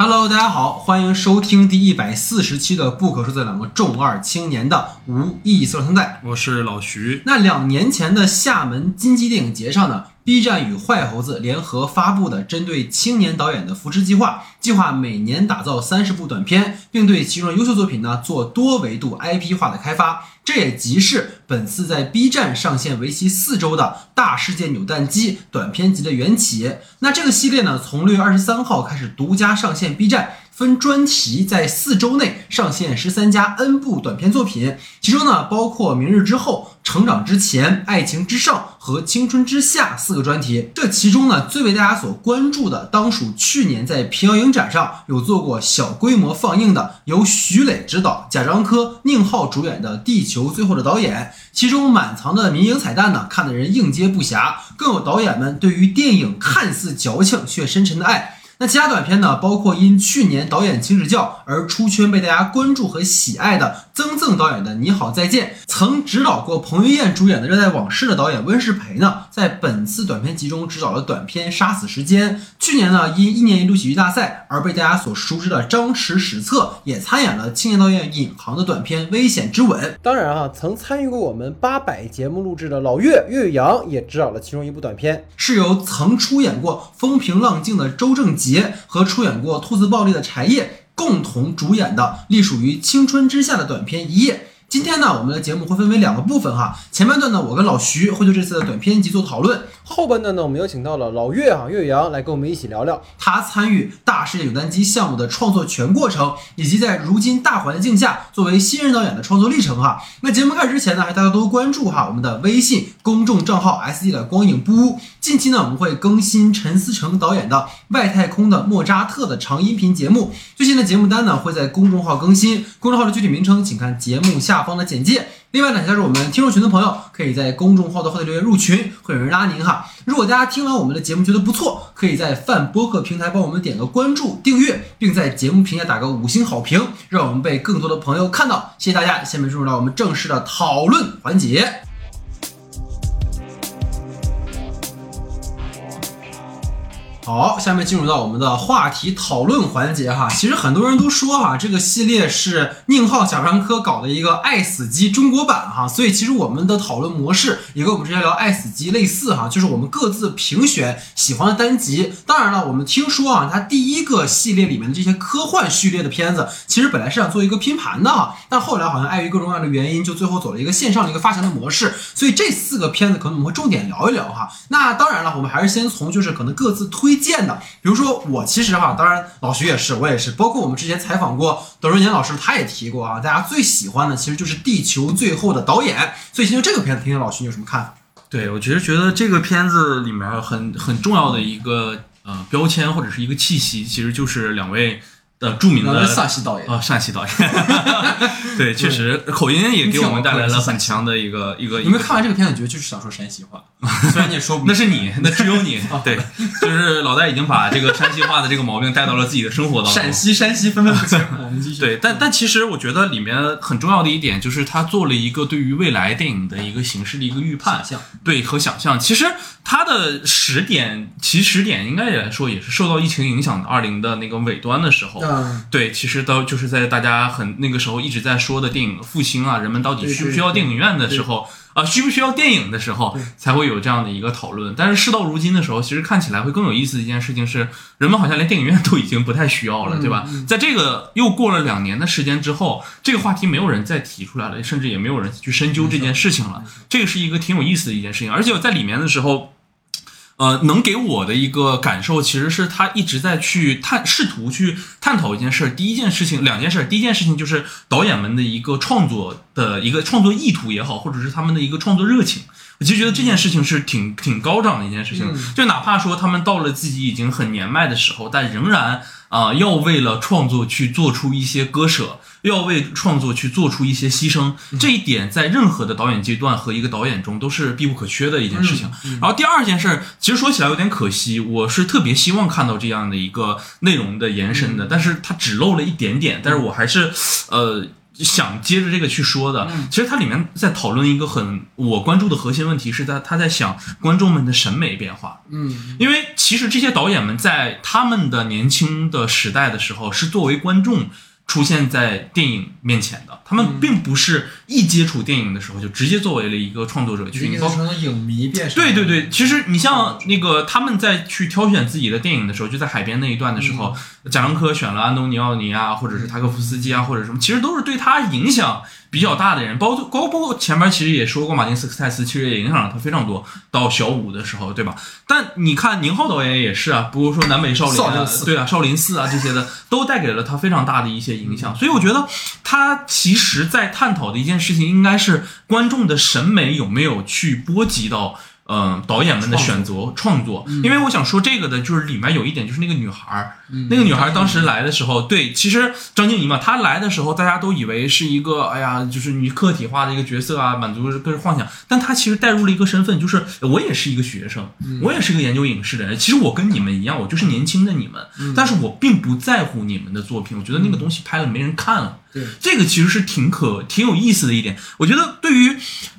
Hello，大家好，欢迎收听第一百四十期的《不可说的两个重二青年的无意义色存在》。我是老徐。那两年前的厦门金鸡电影节上呢，B 站与坏猴子联合发布的针对青年导演的扶持计划，计划每年打造三十部短片，并对其中优秀作品呢做多维度 IP 化的开发。这也即是本次在 B 站上线为期四周的大世界扭蛋机短片集的缘起。那这个系列呢，从六月二十三号开始独家上线 B 站。分专题在四周内上线十三家 N 部短片作品，其中呢包括《明日之后》《成长之前》《爱情之上》和《青春之下》四个专题。这其中呢最为大家所关注的，当属去年在平遥影展上有做过小规模放映的，由徐磊执导、贾樟柯、宁浩主演的《地球最后的导演》。其中满藏的民营彩蛋呢，看得人应接不暇，更有导演们对于电影看似矫情却深沉的爱。那其他短片呢？包括因去年导演请指教而出圈、被大家关注和喜爱的曾曾导演的《你好再见》，曾指导过彭于晏主演的《热带往事》的导演温世培呢，在本次短片集中指导了短片《杀死时间》。去年呢，因一年一度喜剧大赛而被大家所熟知的张弛史册也参演了青年导演尹航的短片《危险之吻》。当然啊，曾参与过我们八百节目录制的老岳岳阳也指导了其中一部短片，是由曾出演过《风平浪静》的周正吉。杰和出演过《兔子暴力》的柴叶共同主演的隶属于《青春之下》的短片《一夜》。今天呢，我们的节目会分为两个部分哈。前半段呢，我跟老徐会就这次的短片集做讨论；后半段呢，我们有请到了老岳啊，岳阳来跟我们一起聊聊他参与大世界扭蛋机项目的创作全过程，以及在如今大环境下作为新人导演的创作历程哈。那节目开始之前呢，还大家多关注哈我们的微信公众账号 S D 的光影不污。近期呢，我们会更新陈思诚导演的《外太空的莫扎特》的长音频节目，最新的节目单呢会在公众号更新，公众号的具体名称请看节目下。下方的简介。另外呢，加入我们听众群的朋友，可以在公众号的后台留言入群，会有人拉您哈。如果大家听完我们的节目觉得不错，可以在泛播客平台帮我们点个关注、订阅，并在节目平台打个五星好评，让我们被更多的朋友看到。谢谢大家。下面进入到我们正式的讨论环节。好，下面进入到我们的话题讨论环节哈。其实很多人都说哈，这个系列是宁浩、贾樟柯搞的一个爱死机中国版哈，所以其实我们的讨论模式也跟我们之前聊爱死机类似哈，就是我们各自评选喜欢的单集。当然了，我们听说啊，它第一个系列里面的这些科幻序列的片子，其实本来是想做一个拼盘的哈，但后来好像碍于各种各样的原因，就最后走了一个线上的一个发行的模式。所以这四个片子可能我们会重点聊一聊哈。那当然了，我们还是先从就是可能各自推。荐的，比如说我其实哈，当然老徐也是，我也是，包括我们之前采访过董润年老师，他也提过啊，大家最喜欢的其实就是《地球最后的导演》，所以先就这个片子，听听老徐你有什么看法？对我其实觉得这个片子里面很很重要的一个呃标签或者是一个气息，其实就是两位。的著名的陕西导演啊，陕西导演，对，确实口音也给我们带来了很强的一个一个。你们看完这个片子，觉得就是想说山西话，虽然你也说不，那是你，那只有你，对，就是老戴已经把这个山西话的这个毛病带到了自己的生活当中。陕西山西分分不清。对，但但其实我觉得里面很重要的一点就是他做了一个对于未来电影的一个形式的一个预判，对和想象。其实它的时点，其实点应该也来说也是受到疫情影响的，二零的那个尾端的时候。对，其实到就是在大家很那个时候一直在说的电影复兴啊，人们到底需不需要电影院的时候啊，需不需要电影的时候，才会有这样的一个讨论。但是事到如今的时候，其实看起来会更有意思的一件事情是，人们好像连电影院都已经不太需要了，对吧？在这个又过了两年的时间之后，这个话题没有人再提出来了，甚至也没有人去深究这件事情了。这个是一个挺有意思的一件事情，而且在里面的时候。呃，能给我的一个感受，其实是他一直在去探，试图去探讨一件事。第一件事情，两件事。第一件事情就是导演们的一个创作的一个创作意图也好，或者是他们的一个创作热情。我其实觉得这件事情是挺挺高涨的一件事情。就哪怕说他们到了自己已经很年迈的时候，但仍然啊，要为了创作去做出一些割舍。要为创作去做出一些牺牲，这一点在任何的导演阶段和一个导演中都是必不可缺的一件事情。然后第二件事，其实说起来有点可惜，我是特别希望看到这样的一个内容的延伸的，但是它只露了一点点。但是我还是，呃。想接着这个去说的。嗯其实它里面在讨论一个很我关注的核心问题是在他在想观众们的审美变化。嗯因为其实这些导演们在他们的年轻的时代的时候，是作为观众出现在电影面前的。他嗯们并不是一接触电影的时候就直接作为了一个创作者去，包括意思从影迷变成对对对，其实你像那个他们在去挑选自己的电影的时候，就在海边那一段的时候，贾樟柯选了安东尼奥尼啊，或者是塔可夫斯基啊，或者什么，其实都是对他影响比较大的人，包括包括前面其实也说过，马丁斯科塞斯其实也影响了他非常多。到小五的时候，对吧？但你看宁浩导演也是啊，比如说南北少林对啊，少林寺啊这些的，都带给了他非常大的一些影响。所以我觉得他其实在探讨的一件事情，应该是观众的审美有没有去波及到。嗯，导演们的选择创作，因为我想说这个的，就是里面有一点，就是那个女孩儿，那个女孩儿当时来的时候，对，其实张静怡嘛，她来的时候，大家都以为是一个，哎呀，就是你客体化的一个角色啊，满足各种幻想，但她其实带入了一个身份，就是我也是一个学生，我也是个研究影视的人，其实我跟你们一样，我就是年轻的你们，但是我并不在乎你们的作品，我觉得那个东西拍了没人看了，对。这个其实是挺可挺有意思的一点。我觉得对于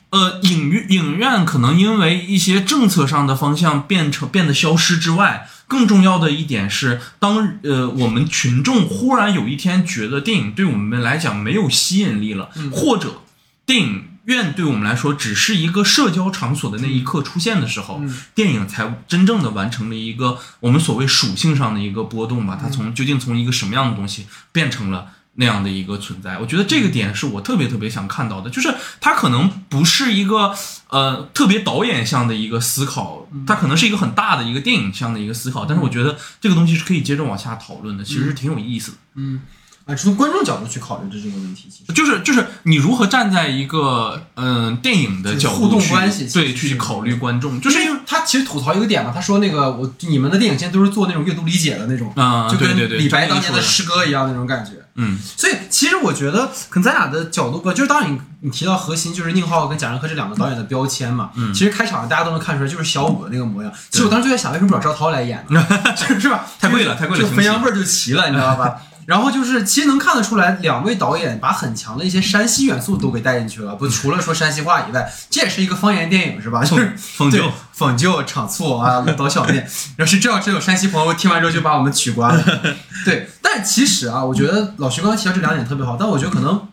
呃影院影院可能因为一些政策上的方向变成变得消失之外，更重要的一点是，当呃我们群众忽然有一天觉得电影对我们来讲没有吸引力了，或者电影。院对我们来说只是一个社交场所的那一刻出现的时候，电影才真正的完成了一个我们所谓属性上的一个波动吧。它从究竟从一个什么样的东西变成了那样的一个存在，我觉得这个点是我特别特别想看到的，就是它可能不是一个呃特别导演向的一个思考，它可能是一个很大的一个电影向的一个思考，但是我觉得这个东西是可以接着往下讨论的，其实是挺有意思的。嗯啊，从观众角度去考虑这这个问题，其实就是就是你如何站在一个嗯、呃电影的角度互动去关系对去考虑观众，就是因为他其实吐槽一个点嘛，他说那个我你们的电影现在都是做那种阅读理解的那种，啊、就跟李白当年的诗歌一样那种感觉。嗯所以其实我觉得，可能咱俩的角度不，就是当你你提到核心就是宁浩跟贾樟柯这两个导演的标签嘛，嗯其实开场大家都能看出来就是小五的那个模样。其实我当时就在想，为什么不找赵涛来演呢？是是吧？太贵了太贵了就汾阳味儿就齐了，你知道吧？然后就是，其实能看得出来，两位导演把很强的一些山西元素都给带进去了。不，除了说山西话以外，这也是一个方言电影，是吧？就是凤九对讽旧、场醋啊，刀削面。要是这要真有山西朋友听完之后就把我们取关了。对，但其实啊，我觉得老徐刚刚提到这两点特别好，但我觉得可能。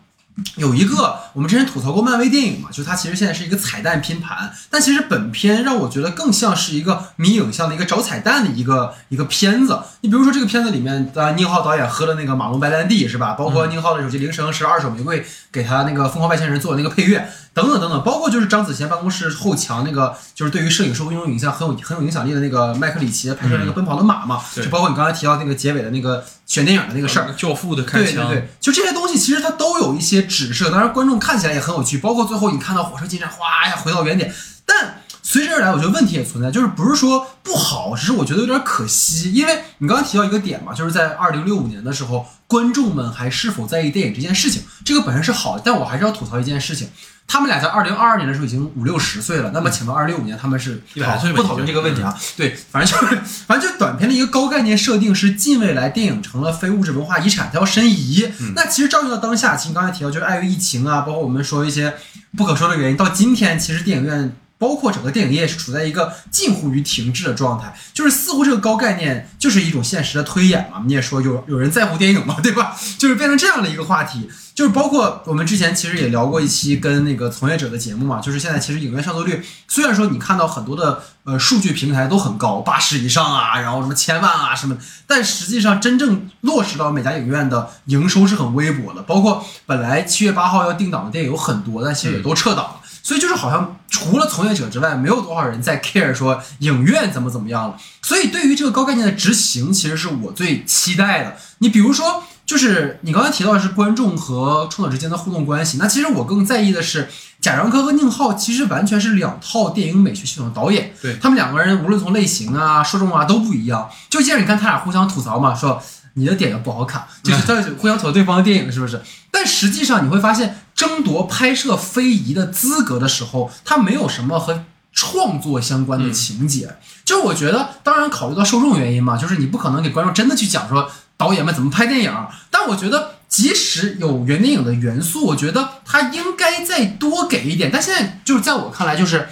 有一个，我们之前吐槽过漫威电影嘛，就它其实现在是一个彩蛋拼盘，但其实本片让我觉得更像是一个迷影像的一个找彩蛋的一个一个片子。你比如说这个片子里面，呃，宁浩导演喝了那个马龙白兰地是吧？包括宁浩的手机铃声是二手玫瑰给他那个《疯狂外星人》做的那个配乐，等等等等，包括就是张子贤办公室后墙那个，就是对于摄影收用影像很有很有影响力的那个麦克里奇拍摄那个《奔跑的马》嘛，对。就包括你刚才提到那个结尾的那个选电影的那个事儿，教父的开枪，对对对，就这些东西其实它都有一些指示，当然观众看起来也很有趣，包括最后你看到火车进站，哗呀回到原点，但随之而来，我觉得问题也存在，就是不是说不好，只是我觉得有点可惜，因为你刚刚提到一个点嘛，就是在二零六五年的时候，观众们还是否在意电影这件事情，这个本身是好的，但我还是要吐槽一件事情。他们俩在二零二二年的时候已经五六十岁了，那么请问二零六五年他们是100来岁不讨论这个问题啊？对，反正就是，反正就短片的一个高概念设定是近未来电影成了非物质文化遗产，它要申遗。那其实照应到当下，其实你刚才提到就是碍于疫情啊，包括我们说一些不可说的原因，到今天其实电影院。包括整个电影业是处在一个近乎于停滞的状态，就是似乎这个高概念就是一种现实的推演嘛。你也说有有人在乎电影嘛，对吧？就是变成这样的一个话题，就是包括我们之前其实也聊过一期跟那个从业者的节目嘛，就是现在其实影院上座率虽然说你看到很多的呃数据平台都很高，八十以上啊，然后什么千万啊什么，但实际上真正落实到每家影院的营收是很微薄的。包括本来七月八号要定档的电影有很多，但其实也都撤档了。所以就是好像除了从业者之外，没有多少人在 care 说影院怎么怎么样了。所以对于这个高概念的执行，其实是我最期待的。你比如说，就是你刚才提到的是观众和创作者之间的互动关系，那其实我更在意的是贾樟柯和宁浩其实完全是两套电影美学系统的导演，对他们两个人无论从类型啊、受众啊都不一样。就既然你看他俩互相吐槽嘛，说你的点也不好看，就是 在互相吐槽对方的电影是不是？但实际上你会发现，争夺拍摄非遗的资格的时候，他没有什么和创作相关的情节。就是我觉得，当然考虑到受众原因嘛，就是你不可能给观众真的去讲说导演们怎么拍电影，但我觉得即使有原电影的元素，我觉得他应该再多给一点。但现在就是在我看来，就是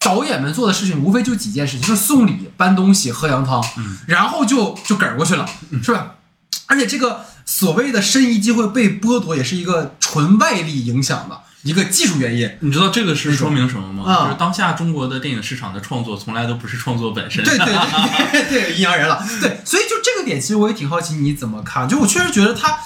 导演们做的事情无非就几件事情，就是送礼、搬东西、喝羊汤，然后就就嗝过去了，是吧？而且这个所谓的申遗机会被剥夺，也是一个纯外力影响的一个技术原因。你知道这个是说明什么吗？啊就是当下中国的电影市场的创作从来都不是创作本身。对对对 对，阴阳人了。对，所以就这个点，其实我也挺好奇你怎么看。就我确实觉得他，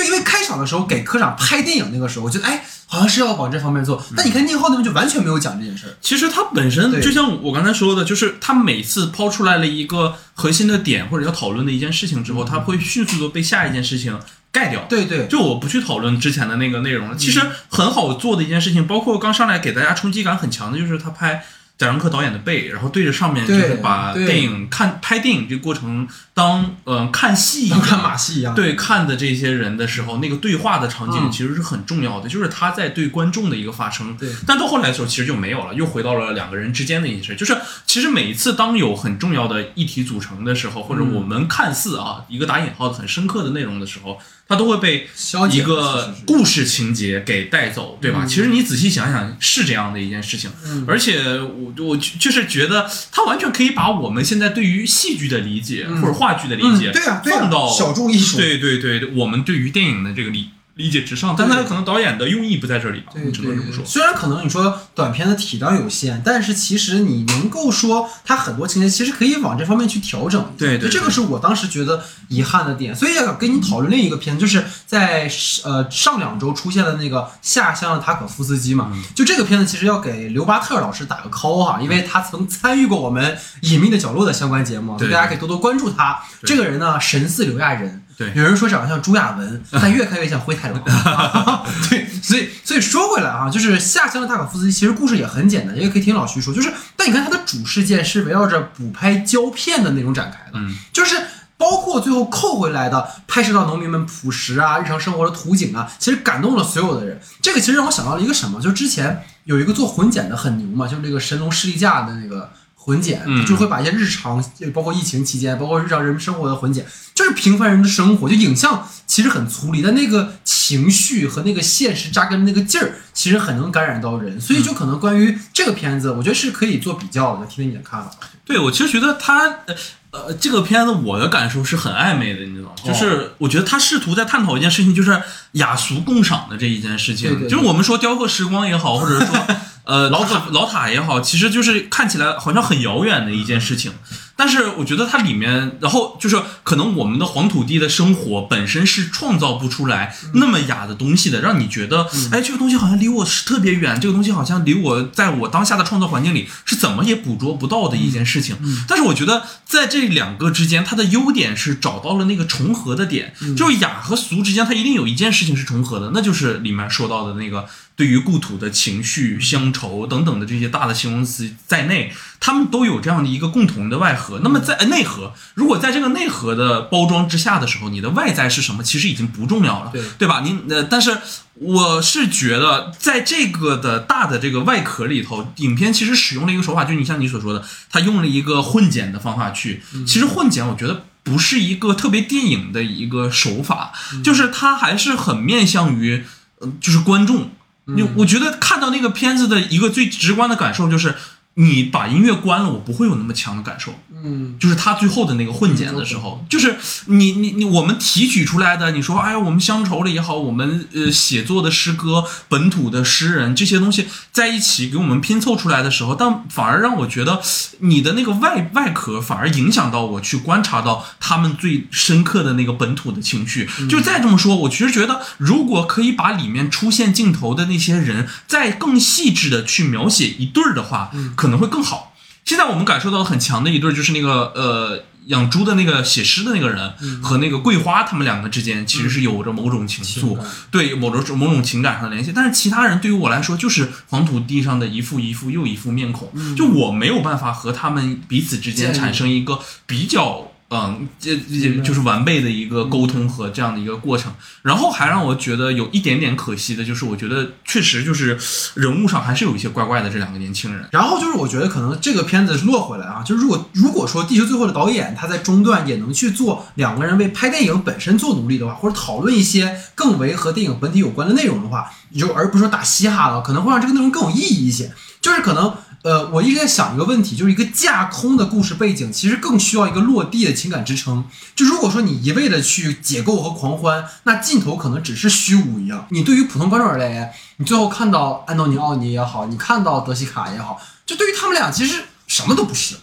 就因为开场的时候给科长拍电影那个时候，我觉得哎，好像是要往这方面做。但你看宁浩那边就完全没有讲这件事儿。其实他本身就像我刚才说的，就是他每次抛出来了一个核心的点或者要讨论的一件事情之后，他会迅速的被下一件事情盖掉。对对，就我不去讨论之前的那个内容了。其实很好做的一件事情，包括刚上来给大家冲击感很强的，就是他拍贾樟柯导演的背，然后对着上面就是把电影看拍电影这个过程当呃看戏一样看马戏一样。对看的这些人的时候，那个对话的场景嗯其实是很重要的，就是他在对观众的一个发声。对但到后来的时候，其实就没有了，又回到了两个人之间的一些事。就是其实每一次当有很重要的议题组成的时候，或者嗯我们看似啊一个打引号的很深刻的内容的时候，它都会被消一个故事情节给带走，对吧？嗯其实你仔细想想，是这样的一件事情。嗯而且我我就是觉得，他完全可以把我们现在对于戏剧的理解、嗯或者话剧的理解，放到小众艺术。对对对，我们对于电影的这个理理解之上，但对他可能导演的用意不在这里吧，对对对，只能这么说。虽然可能你说短片的体量有限，但是其实你能够说它很多情节其实可以往这方面去调整。对对就这个是我当时觉得遗憾的点。所以要跟你讨论另一个片子，就是在呃上两周出现的那个下乡的塔可夫斯基嘛。嗯就这个片子其实要给刘巴特老师打个 call 哈，因为他曾参与过我们《隐秘的角落》的相关节目，所以对大家可以多多关注他。这个人呢，神似刘亚仁。对有人说长得像朱亚文，但越看越像灰太狼。对，所以所以说回来啊，就是下乡的大可夫斯基，其实故事也很简单，也可以听老徐说，就是但你看他的主事件是围绕着补拍胶片的那种展开的，嗯，就是。包括最后扣回来的，拍摄到农民们朴实啊、日常生活的图景啊，其实感动了所有的人。这个其实让我想到了一个什么，就是之前有一个做混剪的很牛嘛，就是这个神龙士力架的那个混剪，嗯就会把一些日常，包括疫情期间，包括日常人们生活的混剪，就是平凡人的生活，就影像其实很粗粝，但那个情绪和那个现实扎根的那个劲儿，其实很能感染到人。所以就可能关于这个片子，我觉得是可以做比较的，听听你的看法。对我其实觉得他呃呃这个片子我的感受是很暧昧的，你知道吗？哦就是我觉得他试图在探讨一件事情，就是雅俗共赏的这一件事情。对对对就是我们说雕刻时光也好，或者说呃老塔 老塔也好，其实就是看起来好像很遥远的一件事情。但是我觉得它里面，然后就是可能我们的黄土地的生活本身是创造不出来那么雅的东西的，让你觉得，哎，这个东西好像离我是特别远，这个东西好像离我在我当下的创造环境里是怎么也捕捉不到的一件事情。但是我觉得在这两个之间，它的优点是找到了那个重合的点，就是雅和俗之间，它一定有一件事情是重合的，那就是里面说到的那个对于故土的情绪、乡愁等等的这些大的形容词在内，他们都有这样的一个共同的外核。那么在呃内核，如果在这个内核的包装之下的时候，你的外在是什么，其实已经不重要了，对对吧？您呃，但是我是觉得，在这个的大的这个外壳里头，影片其实使用了一个手法，就是你像你所说的，他用了一个混剪的方法去。其实混剪，我觉得不是一个特别电影的一个手法，就是它还是很面向于，呃就是观众。你我觉得看到那个片子的一个最直观的感受就是，你把音乐关了，我不会有那么强的感受。嗯，就是他最后的那个混剪的时候，就是你你你我们提取出来的，你说哎呀，我们乡愁了也好，我们呃写作的诗歌、本土的诗人这些东西在一起给我们拼凑出来的时候，但反而让我觉得你的那个外外壳反而影响到我去观察到他们最深刻的那个本土的情绪。就再这么说，我其实觉得如果可以把里面出现镜头的那些人再更细致的去描写一对儿的话，可能会更好。现在我们感受到很强的一对，就是那个呃养猪的那个写诗的那个人、和那个桂花，他们两个之间其实是有着某种情愫，对某种某种情感上的联系。但是其他人对于我来说，就是黄土地上的一副一副又一副面孔，就我没有办法和他们彼此之间产生一个比较。嗯，这这就是完备的一个沟通和这样的一个过程。然后还让我觉得有一点点可惜的，就是我觉得确实就是人物上还是有一些怪怪的这两个年轻人。然后就是我觉得可能这个片子落回来啊，就是如果如果说《地球最后的导演》他在中段也能去做两个人为拍电影本身做努力的话，或者讨论一些更为和电影本体有关的内容的话，就而不是说打嘻哈了，可能会让这个内容更有意义一些。就是可能。呃，我一直在想一个问题，就是一个架空的故事背景，其实更需要一个落地的情感支撑。就如果说你一味的去解构和狂欢，那镜头可能只是虚无一样。你对于普通观众而言，你最后看到 安东尼奥尼也好，你看到德西卡也好，就对于他们俩其实什么都不是。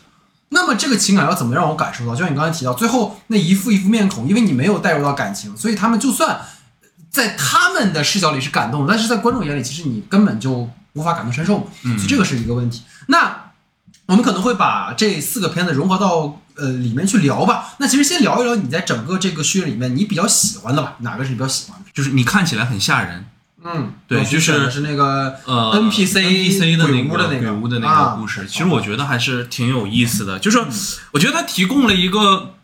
那么这个情感要怎么让我感受到？就像你刚才提到，最后那一副一副面孔，因为你没有带入到感情，所以他们就算在他们的视角里是感动，但是在观众眼里，其实你根本就。无法感同身受，所以这个是一个问题。那我们可能会把这四个片子融合到呃里面去聊吧。那其实先聊一聊你在整个这个序列里面你比较喜欢的吧？哪个是你比较喜欢的？就是你看起来很吓人，嗯，对，就是是那个呃 NPC NPC 的那个鬼屋的那个故事。其实我觉得还是挺有意思的，就是我觉得它提供了一个。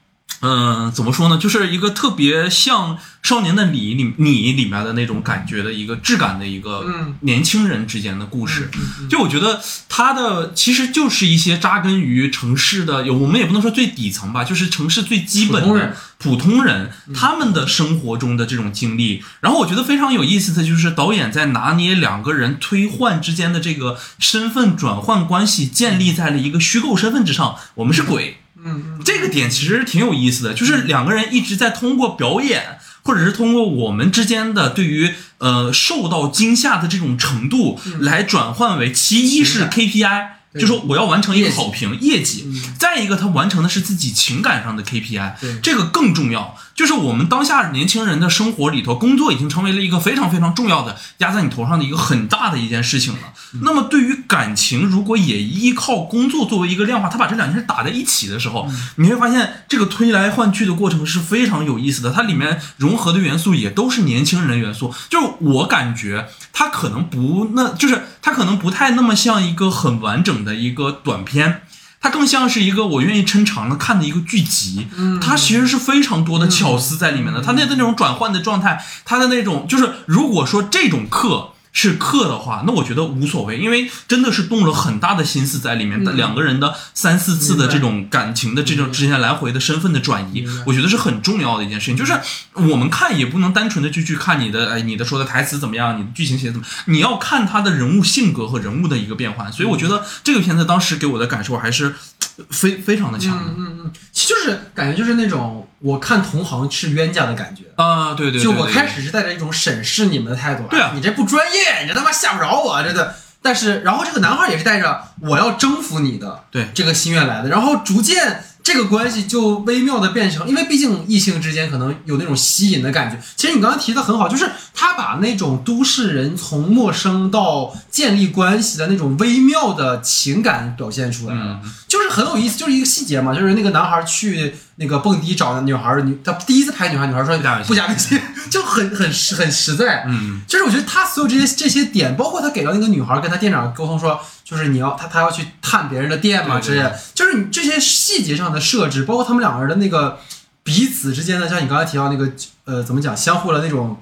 嗯，怎么说呢？就是一个特别像《少年的你》里你里面的那种感觉的一个质感的一个年轻人之间的故事。就我觉得他的其实就是一些扎根于城市的，有我们也不能说最底层吧，就是城市最基本的普通人他们的生活中的这种经历。然后我觉得非常有意思的就是导演在拿捏两个人推换之间的这个身份转换关系，建立在了一个虚构身份之上。我们是鬼。嗯，这个点其实挺有意思的，就是两个人一直在通过表演，或者是通过我们之间的对于呃受到惊吓的这种程度，来转换为其一是 KPI。就说我要完成一个好评业绩，再一个他完成的是自己情感上的 KPI，这个更重要。就是我们当下年轻人的生活里头，工作已经成为了一个非常非常重要的压在你头上的一个很大的一件事情了。那么对于感情，如果也依靠工作作为一个量化，他把这两件事打在一起的时候，你会发现这个推来换去的过程是非常有意思的。它里面融合的元素也都是年轻人元素，就是我感觉它可能不那，就是它可能不太那么像一个很完整。的一个短片，它更像是一个我愿意撑长了看的一个剧集。嗯，它其实是非常多的巧思在里面的。它那的那种转换的状态，它的那种就是，如果说这种课。是克的话，那我觉得无所谓，因为真的是动了很大的心思在里面。两个人的三四次的这种感情的这种之间来回的身份的转移，我觉得是很重要的一件事情。就是我们看也不能单纯的就去看你的，哎，你的说的台词怎么样，你的剧情写的怎么，你要看他的人物性格和人物的一个变换。所以我觉得这个片子当时给我的感受还是非非常的强。嗯嗯嗯，就是感觉就是那种。我看同行是冤家的感觉啊，对对，就我开始是带着一种审视你们的态度，对啊，你这不专业，你这他妈吓不着我，真的。但是，然后这个男孩也是带着我要征服你的对这个心愿来的，然后逐渐。这个关系就微妙的变成，因为毕竟异性之间可能有那种吸引的感觉。其实你刚刚提的很好，就是他把那种都市人从陌生到建立关系的那种微妙的情感表现出来了，就是很有意思，就是一个细节嘛，就是那个男孩去那个蹦迪找的女孩，女他第一次拍女孩，女孩说不加微信，就很很实很实在。嗯，就是我觉得他所有这些这些点，包括他给到那个女孩跟他店长沟通说。就是你要他他要去探别人的店嘛，之类的，就是你这些细节上的设置，包括他们两个人的那个彼此之间的，像你刚才提到那个呃，怎么讲，相互的那种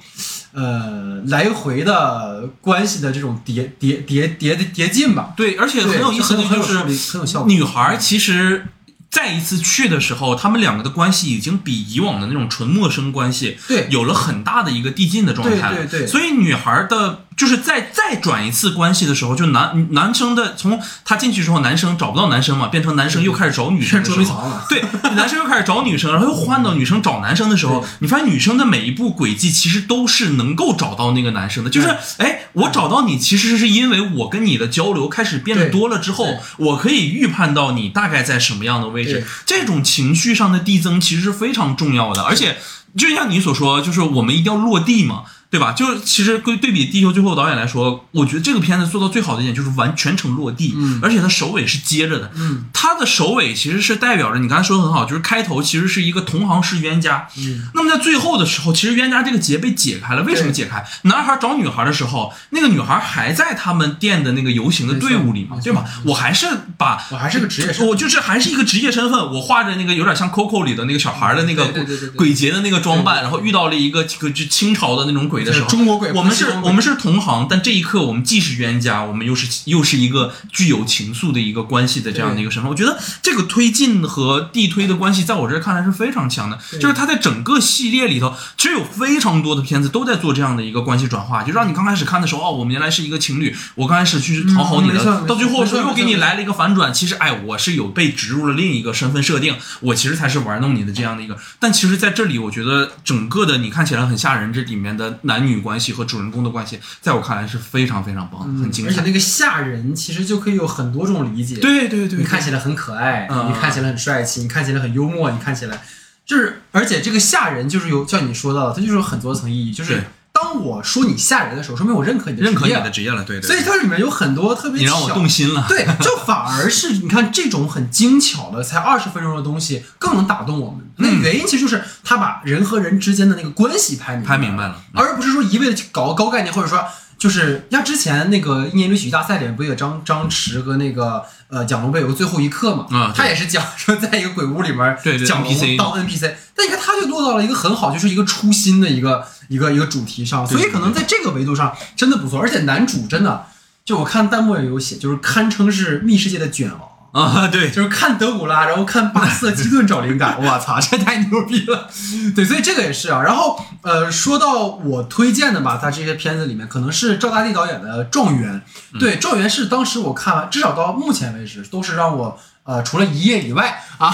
呃来回的关系的这种叠叠叠叠的叠进吧。对，而且很有意思的就是很有效果。女孩其实再一次去的时候，他们两个的关系已经比以往的那种纯陌生关系对有了很大的一个递进的状态了。对对对，所以女孩的。就是在再转一次关系的时候，就男男生的从他进去之后，男生找不到男生嘛，变成男生又开始找女生的时候，对，男生又开始找女生，然后又换到女生找男生的时候，你发现女生的每一步轨迹其实都是能够找到那个男生的，就是哎，我找到你其实是因为我跟你的交流开始变得多了之后，我可以预判到你大概在什么样的位置，这种情绪上的递增其实是非常重要的，而且就像你所说，就是我们一定要落地嘛。对吧？就是其实对对比《地球最后》导演来说，我觉得这个片子做到最好的一点就是完全程落地，嗯而且它首尾是接着的。嗯，它的首尾其实是代表着你刚才说的很好，就是开头其实是一个同行是冤家，嗯，那么在最后的时候，其实冤家这个结被解开了。为什么解开？男孩找女孩的时候，那个女孩还在他们店的那个游行的队伍里嘛，对吧？我还是把我还是个职业，我就是还是一个职业身份，我画着那个有点像 Coco 里的那个小孩的那个鬼节的那个装扮，然后遇到了一个这个就清朝的那种鬼的时候，中国鬼我们是我们是同行，但这一刻我们既是冤家，我们又是又是一个具有情愫的一个关系的这样的一个身份。我觉得这个推进和递推的关系，在我这儿看来是非常强的。就是他在整个系列里头，其实有非常多的片子都在做这样的一个关系转化，就让你刚开始看的时候，哦，我们原来是一个情侣，我刚开始去讨好你的，到最后说又给你来了一个反转，其实哎，我是有被植入了另一个身份设定，我其实才是玩弄你的这样的一个。但其实在这里，我觉得整个的你看起来很吓人，这里面的男女关系和主人公的关系，在我看来是非常非常棒，很精彩。而且那个吓人其实就可以有很多种理解。对对对，你看起来很可爱，嗯你看起来很帅气，你看起来很幽默，你看起来就是，而且这个吓人就是有像你说到的，它就是有很多层意义。就是对当我说你吓人的时候，说明我认可你的认可你职业的职业了，对对。所以它里面有很多特别你让我动心了。对，就反而是你看这种很精巧的，才二十分钟的东西更能打动我们。那嗯原因其实就是他把人和人之间的那个关系拍明白拍明白了。而不是说一味的去搞高概念，或者说就是像之前那个一年一度喜剧大赛里面不有张张弛和那个呃蒋龙贝有个最后一刻嘛，啊他也是讲说在一个鬼屋里面，对对蒋龙 NPC 当 NPC，但你看他就落到了一个很好，就是一个初心的一个一个一个主题上，所以可能在这个维度上真的不错，而且男主真的。就我看弹幕也有写，就是堪称是密世界的卷王，啊，对，就是看德古拉，然后看巴瑟基顿找灵感，我操，这太牛逼了！对，所以这个也是啊。然后呃，说到我推荐的吧，他这些片子里面，可能是赵大地导演的《状元》。对，《状元》是当时我看完，至少到目前为止，都是让我呃，除了一夜以外啊，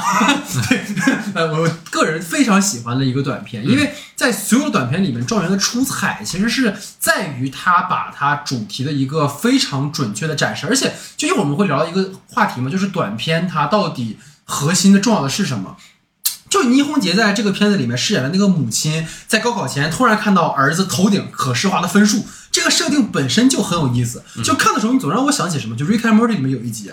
对，呃，我个人非常喜欢的一个短片，因为在所有的短片里面，《状元》的出彩其实是在于他把它主题的一个非常准确的展示，而且就一会儿我们会聊一个话题嘛，就是短片它到底核心的重要的是什么。就倪虹洁在这个片子里面饰演的那个母亲，在高考前突然看到儿子头顶可视化的分数，这个设定本身就很有意思。就看的时候，你总让我想起什么？就《Rick and Morty》里面有一集，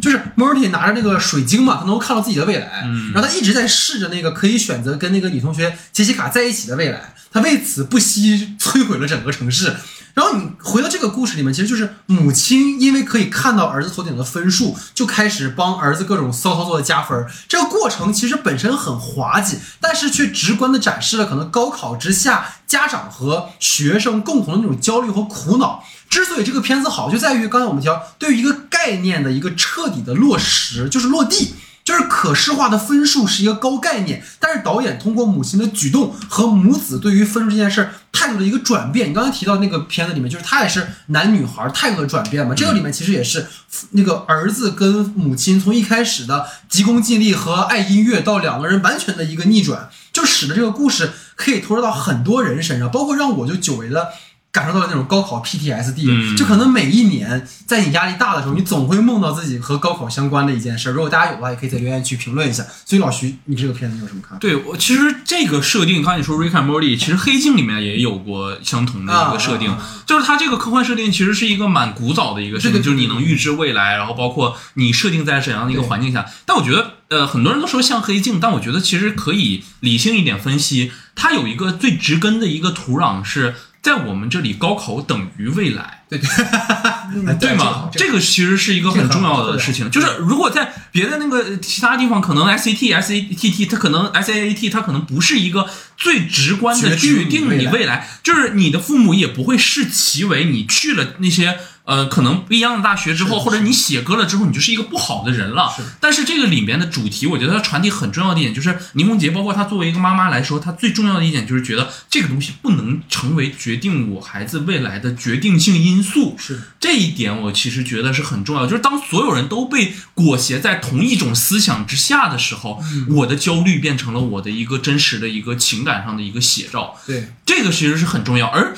就是 Morty 拿着那个水晶嘛，他能够看到自己的未来，然后他一直在试着那个可以选择跟那个女同学杰西卡在一起的未来，他为此不惜摧毁了整个城市。然后你回到这个故事里面，其实就是母亲因为可以看到儿子头顶的分数，就开始帮儿子各种骚操作的加分儿。这个过程其实本身很滑稽，但是却直观的展示了可能高考之下家长和学生共同的那种焦虑和苦恼。之所以这个片子好，就在于刚才我们讲，对于一个概念的一个彻底的落实，就是落地。就是可视化的分数是一个高概念，但是导演通过母亲的举动和母子对于分数这件事态度的一个转变，你刚才提到那个片子里面，就是他也是男女孩态度的转变嘛。这个里面其实也是那个儿子跟母亲从一开始的急功近利和爱音乐，到两个人完全的一个逆转，就使得这个故事可以投入到很多人身上，包括让我就久违的。感受到了那种高考 PTSD，、嗯就可能每一年在你压力大的时候，你总会梦到自己和高考相关的一件事。如果大家有的话，也可以在留言区评论一下。所以老徐，你这个片子你有什么看法？对我其实这个设定，刚才你说 Rick and Morty，其实黑镜里面也有过相同的一个设定，就是它这个科幻设定其实是一个蛮古早的一个设定，就是你能预知未来，然后包括你设定在怎样的一个环境下。但我觉得，呃，很多人都说像黑镜，但我觉得其实可以理性一点分析，它有一个最植根的一个土壤是在我们这里，高考等于未来。对。对，吗？这个其实是一个很重要的事情，就是如果在别的那个其他地方，可能 SAT、SATT，它可能 SAT，它可能不是一个最直观的决定你未来，就是你的父母也不会视其为你去了那些呃可能不一样的大学之后，或者你写歌了之后，你就是一个不好的人了。但是这个里面的主题，我觉得它传递很重要的一点就是倪虹洁，包括她作为一个妈妈来说，她最重要的一点就是觉得这个东西不能成为决定我孩子未来的决定性因素。是这一点，我其实觉得是很重要。就是当所有人都被裹挟在同一种思想之下的时候，我的焦虑变成了我的一个真实的一个情感上的一个写照。对，这个其实是很重要。而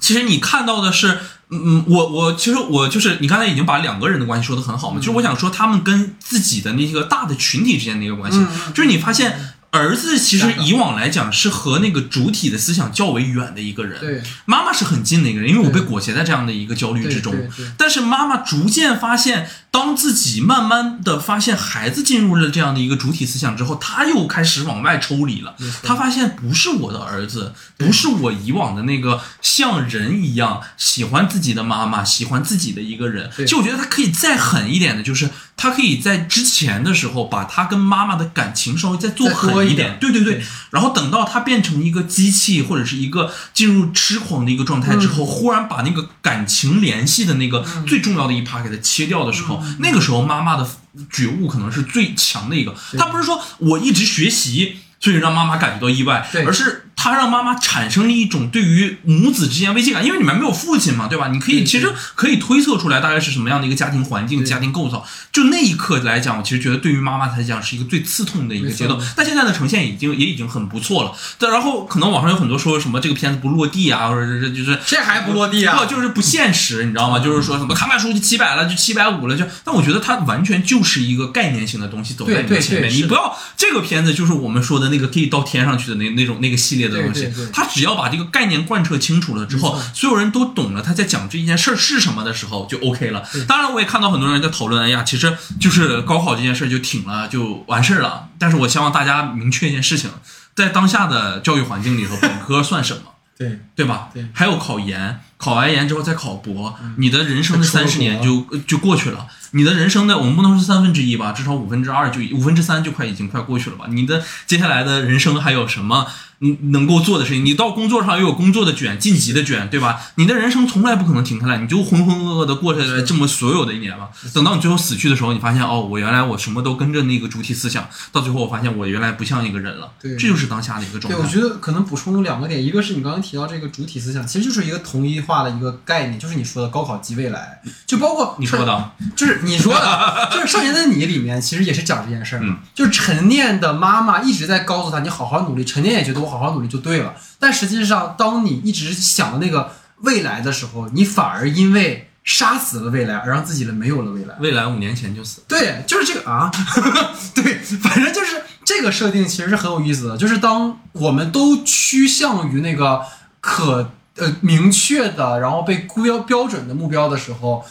其实你看到的是，嗯嗯，我我其实我就是你刚才已经把两个人的关系说的很好嘛，就是我想说他们跟自己的那个大的群体之间的一个关系，就是你发现。儿子其实以往来讲是和那个主体的思想较为远的一个人，对妈妈是很近的一个人，因为我被裹挟在这样的一个焦虑之中。但是妈妈逐渐发现，当自己慢慢的发现孩子进入了这样的一个主体思想之后，他又开始往外抽离了。他发现不是我的儿子，不是我以往的那个像人一样喜欢自己的妈妈、喜欢自己的一个人。对其实我觉得他可以再狠一点的，就是他可以在之前的时候把他跟妈妈的感情稍微再做狠一点。对对对对，然后等到他变成一个机器或者是一个进入痴狂的一个状态之后，忽然把那个感情联系的那个最重要的一趴给他切掉的时候，那个时候妈妈的觉悟可能是最强的一个。他不是说我一直学习。所以让妈妈感觉到意外，而是他让妈妈产生了一种对于母子之间危机感，因为你们没有父亲嘛，对吧？你可以其实可以推测出来大概是什么样的一个家庭环境、家庭构造。就那一刻来讲，我其实觉得对于妈妈来讲是一个最刺痛的一个阶段。但现在的呈现已经也已经很不错了。但然后可能网上有很多说什么这个片子不落地啊，或者是就是这还不落地啊不就是不现实，你知道吗？就是说什么看看书就七百了，就七百五了，就但我觉得它完全就是一个概念性的东西走在你的前面，你不要这个片子就是我们说的那个可以到天上去的那那种那个系列的东西对对对，它只要把这个概念贯彻清楚了之后，所有人都懂了他在讲这件事儿是什么的时候就 OK 了。当然，我也看到很多人在讨论，哎呀，其实就是高考这件事儿就挺了就完事儿了。但是我希望大家明确一件事情，在当下的教育环境里头，本科算什么？对对吧？对还有考研，考完研之后再考博，你的人生的三十年就就过去了。你的人生的我们不能说三分之一吧，至少五分之二就五分之三就快已经快过去了吧。你的接下来的人生还有什么你能够做的事情？你到工作上又有工作的卷，晋级的卷，对吧？你的人生从来不可能停下来，你就浑浑噩噩的过下来这么所有的一年吧。等到你最后死去的时候，你发现哦，我原来我什么都跟着那个主体思想，到最后我发现我原来不像一个人了。对这就是当下的一个状对，态。我觉得可能补充两个点，一个是你刚刚提到这个主体思想，其实就是一个同一化的一个概念，就是你说的高考即未来，就包括你说的，就是你说的，就是《少年的你》里面其实也是讲这件事儿，嗯就是陈念的妈妈一直在告诉他，你好好努力，陈念也觉得我好好努力就对了，但实际上，当你一直想的那个未来的时候，你反而因为杀死了未来，而让自己的没有了未来。未来五年前就死了。对，就是这个啊，对，反正就是这个设定其实是很有意思的，就是当我们都趋向于那个可呃明确的，然后被标标准的目标的时候。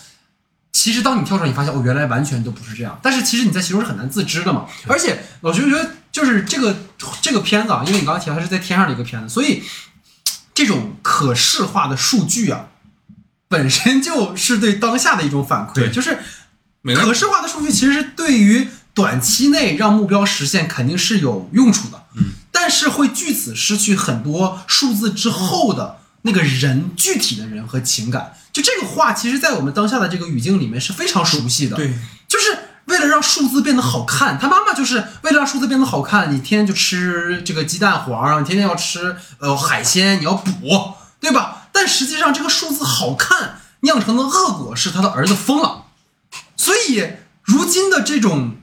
其实，当你跳出来，你发现哦，原来完全都不是这样。但是，其实你在其中是很难自知的嘛。而且，我就觉得，就是这个这个片子啊，因为你刚刚提到它是在天上的一个片子，所以这种可视化的数据啊，本身就是对当下的一种反馈。对就是可视化的数据其实是对于短期内让目标实现肯定是有用处的，嗯，但是会据此失去很多数字之后的那个人具体的人和情感。就这个话，其实，在我们当下的这个语境里面是非常熟悉的，，对，就是为了让数字变得好看，他妈妈就是为了让数字变得好看，你天天就吃这个鸡蛋黄，你天天要吃呃海鲜，你要补，对吧？但实际上这个数字好看酿成的恶果是他的儿子疯了，所以如今的这种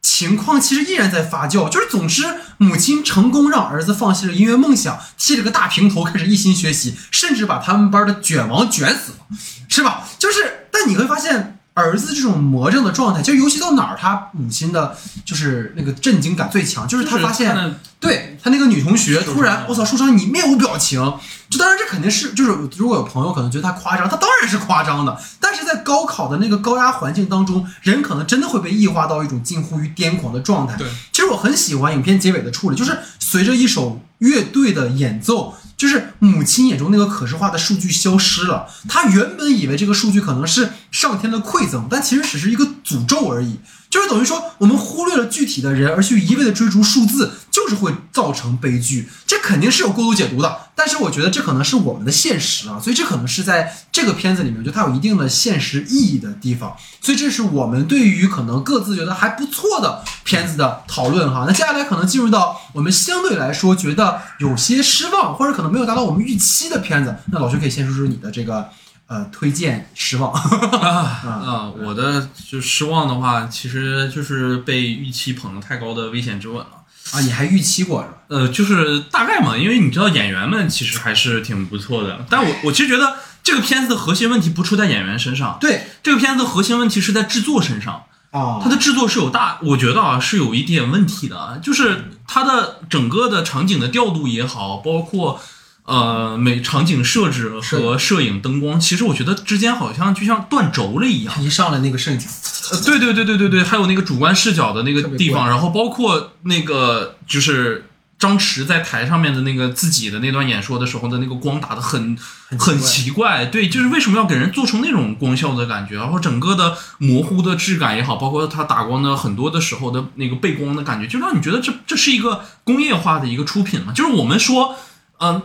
情况其实依然在发酵，就是总之母亲成功让儿子放弃了音乐梦想，剃了个大平头，开始一心学习，甚至把他们班的卷王卷死了，是吧？就是，但你会发现。儿子这种魔怔的状态，就尤其到哪儿，他母亲的就是那个震惊感最强，就是他发现，的对他那个女同学突然，我操，受伤你面无表情。就当然这肯定是，就是如果有朋友可能觉得他夸张，他当然是夸张的。但是在高考的那个高压环境当中，人可能真的会被异化到一种近乎于癫狂的状态。对，其实我很喜欢影片结尾的处理，就是随着一首乐队的演奏，就是母亲眼中那个可视化的数据消失了。她原本以为这个数据可能是上天的馈赠，但其实只是一个诅咒而已。就是等于说，我们忽略了具体的人，而去一味的追逐数字，就是会造成悲剧。这肯定是有过度解读的，但是我觉得这可能是我们的现实啊，所以这可能是在这个片子里面，就它有一定的现实意义的地方。所以这是我们对于可能各自觉得还不错的片子的讨论哈。那接下来可能进入到我们相对来说觉得有些失望，或者可能没有达到我们预期的片子，那老徐可以先说说你的这个呃推荐失望。啊，我的就失望的话，其实就是被预期捧得太高的《危险之吻》了。啊，你还预期过是吧？呃，就是大概嘛，因为你知道演员们其实还是挺不错的，但我我其实觉得这个片子的核心问题不出在演员身上，对，这个片子的核心问题是在制作身上。啊，它的制作是有大，我觉得啊是有一点问题的，就是它的整个的场景的调度也好，包括呃美场景设置和摄影灯光，其实我觉得之间好像就像断轴了一样。一上来那个摄影，呃，对对对对对对，还有那个主观视角的那个地方，然后包括那个就是张弛在台上面的那个自己的那段演说的时候的那个光打的很很很奇奇怪，对，就是为什么要给人做成那种光效的感觉，然后整个的模糊的质感也好，包括他打光的很多的时候的那个背光的感觉，就让你觉得这这是一个工业化的一个出品嘛，就是我们说。嗯，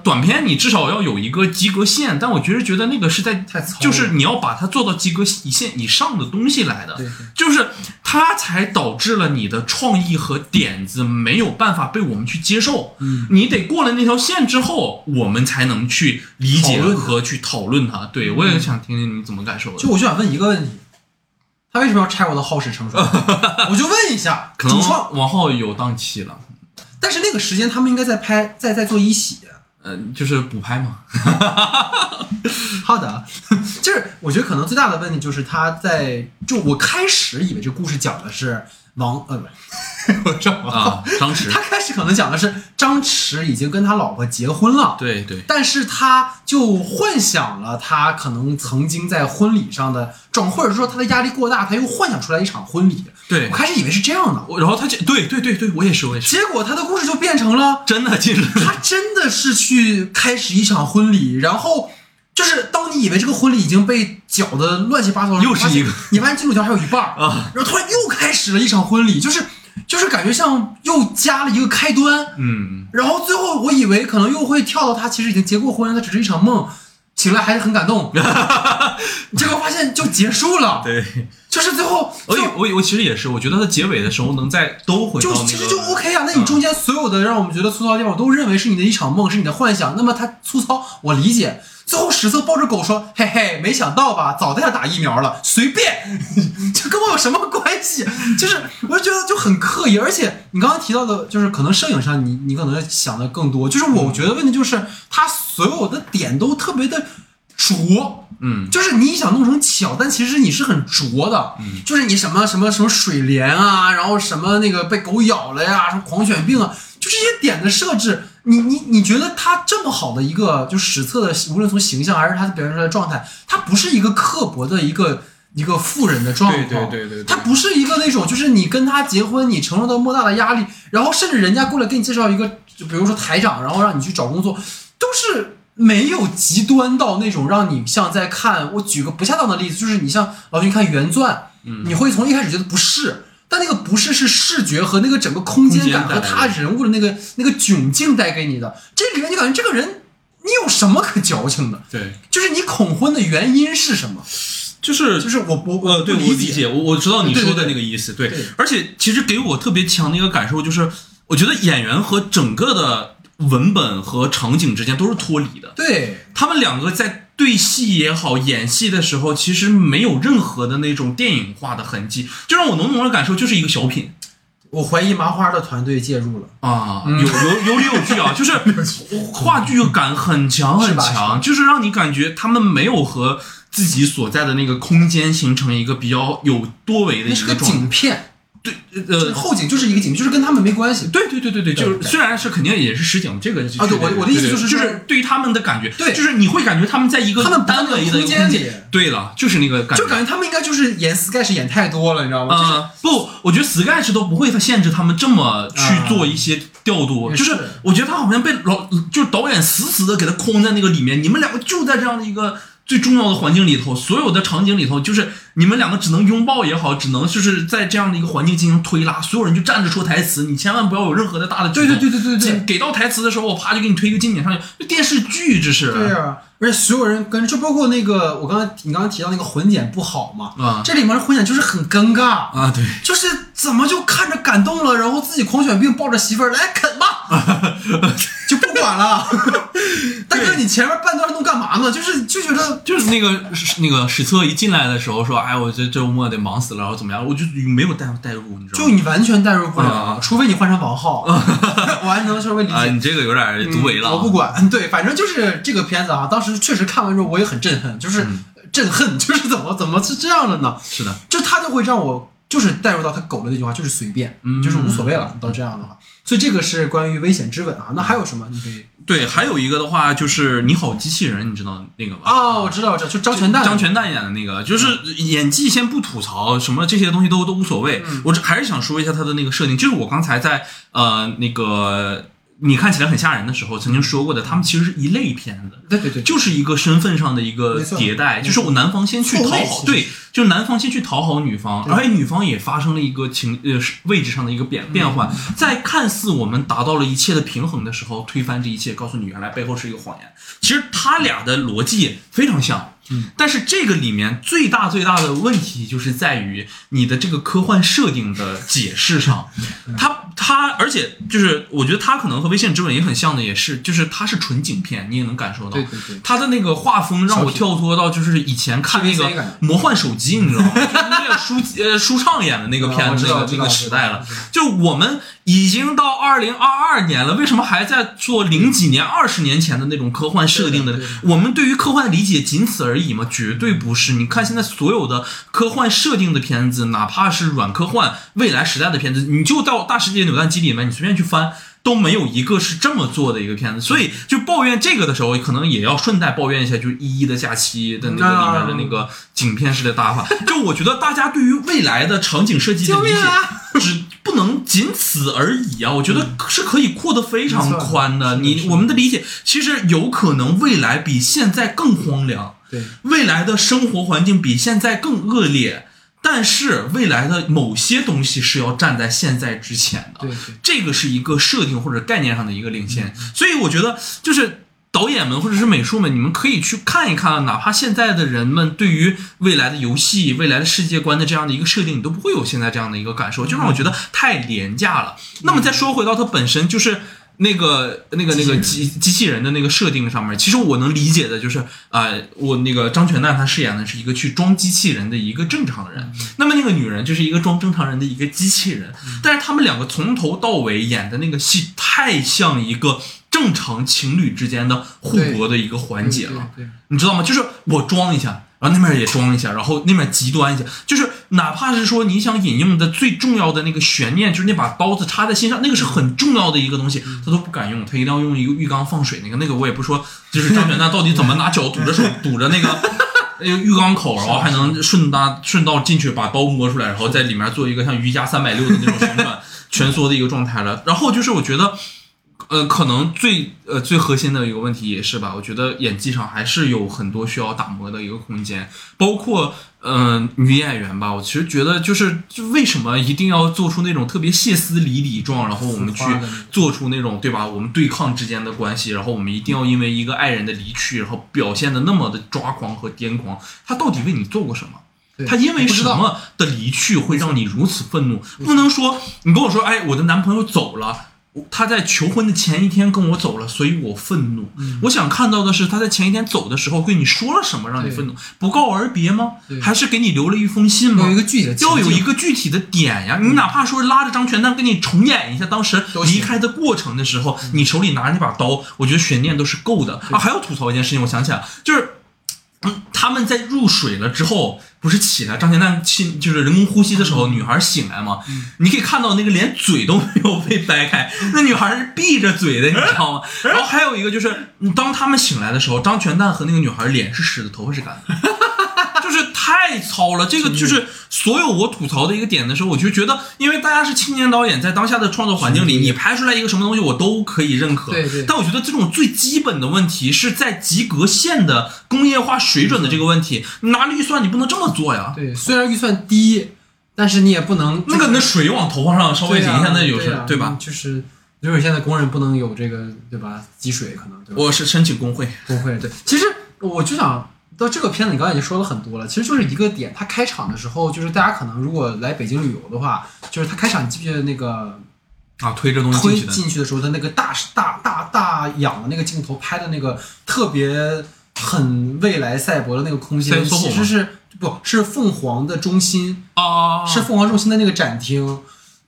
短片你至少要有一个及格线，但我觉得觉得那个是在就是你要把它做到及格线以上的东西来的，对对就是它才导致了你的创意和点子没有办法被我们去接受。嗯，你得过了那条线之后，我们才能去理解和去讨论它。对我也想听听你怎么感受的。就我就想问一个问题，他为什么要拆我的好事成双？我就问一下，可能主创，往后有档期了，但是那个时间他们应该在拍，在在做一喜。嗯、就是补拍嘛。好的，就是我觉得可能最大的问题就是他在就我开始以为这故事讲的是王呃不，我说王啊，张弛，他开始可能讲的是张弛已经跟他老婆结婚了，对对。但是他就幻想了他可能曾经在婚礼上的状，或者说他的压力过大，他又幻想出来一场婚礼。对。我，开始以为是这样的，我然后他就对对对对，我也是我也是，结果他的故事就变成了真的进入他真的是去开始一场婚礼，然后就是当你以为这个婚礼已经被搅得乱七八糟了，又是一个你发现，你发现进度条还有一半儿啊，然后突然又开始了一场婚礼，就是就是感觉像又加了一个开端，嗯，然后最后我以为可能又会跳到他其实已经结过婚，他只是一场梦，醒来还是很感动，结果发现就结束了，对。就是最后我也我也我其实也是，我觉得他结尾的时候能再都回到那个，就其实就 OK 啊，那你中间所有的让我们觉得粗糙的地方，我都认为是你的一场梦，是你的幻想。那么它粗糙，我理解。最后史册抱着狗说：“嘿嘿，没想到吧？早在这打疫苗了，随便，这跟我有什么关系？就是我就觉得就很刻意，而且你刚刚提到的，就是可能摄影上你你可能想的更多，就是我觉得问题就是他所有的点都特别的拙，嗯，就是你想弄成巧，但其实你是很拙的，嗯就是你什么什么什么水帘啊，然后什么那个被狗咬了呀，什么狂犬病啊，就这些点的设置，你你你觉得他这么好的一个就史册的，无论从形象还是他表现出来的状态，他不是一个刻薄的一个一个富人的状况，对对对对对他不是一个那种就是你跟他结婚，你承受到莫大的压力，然后甚至人家过来给你介绍一个，就比如说台长，然后让你去找工作，都是。没有极端到那种让你像在看，我举个不恰当的例子，就是你像老君看原钻，嗯你会从一开始觉得不适，但那个不是是视觉和那个整个空间感和他人物的那个那个窘境带给你的。这里面你感觉这个人，你有什么可矫情的？对，就是你恐婚的原因是什么？就是就是我我呃，对，我理解，我我知道你说的那个意思，对对而且其实给我特别强的一个感受就是，我觉得演员和整个的文本和场景之间都是脱离的，对他们两个在对戏也好，演戏的时候，其实没有任何的那种电影化的痕迹，就让我浓浓的感受就是一个小品。我怀疑麻花的团队介入了。啊，嗯有有有理有据啊，就是话剧感很强很强，就是让你感觉他们没有和自己所在的那个空间形成一个比较有多维的一个状态。景片，对，呃，后景就是一个景，就是跟他们没关系。对对对对对，就是虽然是肯定也是实景，这个啊对我我的意思就是就是对于他们的感觉，对就是你会感觉他们在一个他们单那个空间里对了，就是那个感觉，就感觉他们应该就是演 Sketch 演太多了，你知道吗？就是呃，不，我觉得 Sketch 都不会限制他们这么去啊做一些调度，就是是我觉得他好像被老就是导演死死的给他框在那个里面，你们两个就在这样的一个最重要的环境里头，所有的场景里头，就是你们两个只能拥抱也好，只能就是在这样的一个环境进行推拉，所有人就站着说台词，你千万不要有任何的大的。对对对对对对给到台词的时候，我啪就给你推一个经典上去，这电视剧这是。对啊，而且所有人跟就包括那个我刚才你刚刚提到那个混剪不好嘛，啊这里面的混剪就是很尴尬，啊，对，就是怎么就看着感动了，然后自己狂犬病抱着媳妇儿来啃吧，就不管了。大哥，你前面半段弄干嘛呢？就是就觉得就是那个那个史册一进来的时候说，哎，我这周末得忙死了，然后怎么样？我就没有带带入，你知道吗？就你完全代入不了，啊除非你换成王浩，我还能稍微理啊，解。你这个有点独为了、嗯我不管，对，反正就是这个片子啊，当时确实看完之后我也很震撼，就是嗯震撼，就是怎么怎么是这样的呢？是的，就他就会让我就是带入到他狗的那句话，就是随便，嗯就是无所谓了，到这样的话，所以这个是关于危险之吻啊。那还有什么？你可以对，还有一个的话就是《你好机器人》，你知道那个吗？哦，我知道，我知道，就张全蛋，张全蛋演的那个，就是演技先不吐槽，什么这些东西都都无所谓。嗯我这还是想说一下他的那个设定，就是我刚才在呃那个你看起来很吓人的时候曾经说过的，他们其实是一类片子。对对对，就是一个身份上的一个迭代，就是我男方先去讨好，对，就是男方先去讨好女方，对。而且女方也发生了一个情呃位置上的一个变变换，嗯在看似我们达到了一切的平衡的时候，推翻这一切，告诉你原来背后是一个谎言。其实他俩的逻辑非常像，嗯，但是这个里面最大最大的问题就是在于你的这个科幻设定的解释上，嗯它它而且就是我觉得它可能和《微线之吻》也很像的，也是就是它是纯景片，你也能感受到，对对对，它的那个画风让我跳脱到就是以前看那个魔幻手机，你知道吗？就是那个舒呃舒畅演的那个片子，那个时代了。就我们已经到二零二二年了，为什么还在做零几年、二十年前的那种科幻设定的？我们对于科幻的理解仅此而已吗？绝对不是。你看现在所有的科幻设定的片子，哪怕是软科幻、未来时代的片子，你就到《大世界扭蛋机》里面，你随便去翻。都没有一个是这么做的一个片子，所以就抱怨这个的时候，可能也要顺带抱怨一下，就是《一一的假期》的那个里面的那个景片式的搭法。就我觉得大家对于未来的场景设计的理解，只不能仅此而已啊！我觉得是可以扩得非常宽的。你我们的理解，其实有可能未来比现在更荒凉，对，未来的生活环境比现在更恶劣，但是未来的某些东西是要站在现在之前的。对对，这个是一个设定或者概念上的一个领先，所以我觉得就是导演们或者是美术们，你们可以去看一看，哪怕现在的人们对于未来的游戏、未来的世界观的这样的一个设定，你都不会有现在这样的一个感受，就让我觉得太廉价了。那么再说回到它本身，就是。那个、那个、那个机机器人的那个设定上面，其实我能理解的就是，呃，我那个张全蛋他饰演的是一个去装机器人的一个正常人，那么那个女人就是一个装正常人的一个机器人，但是他们两个从头到尾演的那个戏太像一个正常情侣之间的互搏的一个环节了，对。你知道吗？就是我装一下，然后那边也装一下，然后那边极端一下，就是哪怕是说你想引用的最重要的那个悬念，就是那把刀子插在心上，那个是很重要的一个东西，他都不敢用，他一定要用一个浴缸放水那个，那个我也不说，就是张全蛋到底怎么拿脚堵着手堵着那个。那个浴缸口，然后还能顺搭顺道进去把刀摸出来，然后在里面做一个像瑜伽三百六的那种旋转 蜷缩的一个状态了。然后就是我觉得，呃，可能最呃最核心的一个问题也是吧，我觉得演技上还是有很多需要打磨的一个空间，包括嗯、呃女演员吧，我其实觉得就是就为什么一定要做出那种特别歇斯底里状，然后我们去做出那种对吧，我们对抗之间的关系，然后我们一定要因为一个爱人的离去，然后表现的那么的抓狂和癫狂，他到底为你做过什么？他因为什么的离去会让你如此愤怒？不能说你跟我说，哎，我的男朋友走了。我他在求婚的前一天跟我走了，所以我愤怒。嗯我想看到的是他在前一天走的时候跟你说了什么让你愤怒？不告而别吗？还是给你留了一封信吗？有一个具体的要有一个具体的点呀！你哪怕说拉着张全蛋跟你重演一下当时离开的过程的时候，你手里拿着那把刀，我觉得悬念都是够的啊！还要吐槽一件事情，我想起来，就是。嗯，他们在入水了之后，不是起来，张全蛋亲就是人工呼吸的时候，女孩醒来嘛，你可以看到那个连嘴都没有被掰开，那女孩是闭着嘴的，你知道吗？然后还有一个就是，嗯当他们醒来的时候，张全蛋和那个女孩脸是湿的，头发是干的。就是太糙了，这个就是所有我吐槽的一个点的时候，我就觉得，因为大家是青年导演，在当下的创作环境里，你拍出来一个什么东西，我都可以认可。对对但我觉得这种最基本的问题是在及格线的工业化水准的这个问题，你拿了预算，你不能这么做呀。对，虽然预算低，但是你也不能那个那水往头发上稍微淋一下，那有对啊时对吧？就是就是现在工人不能有这个对吧？积水可能对吧？我是申请工会，工会，对，其实我就想到这个片子，你刚才已经说了很多了，其实就是一个点，它开场的时候，就是大家可能如果来北京旅游的话，就是它开场，你记不记得那个啊，推着东西推进去的，进去的时候，它那个大大大大仰的那个镜头拍的那个特别很未来赛博的那个空间，其实是不是凤凰的中心，啊，是凤凰中心的那个展厅，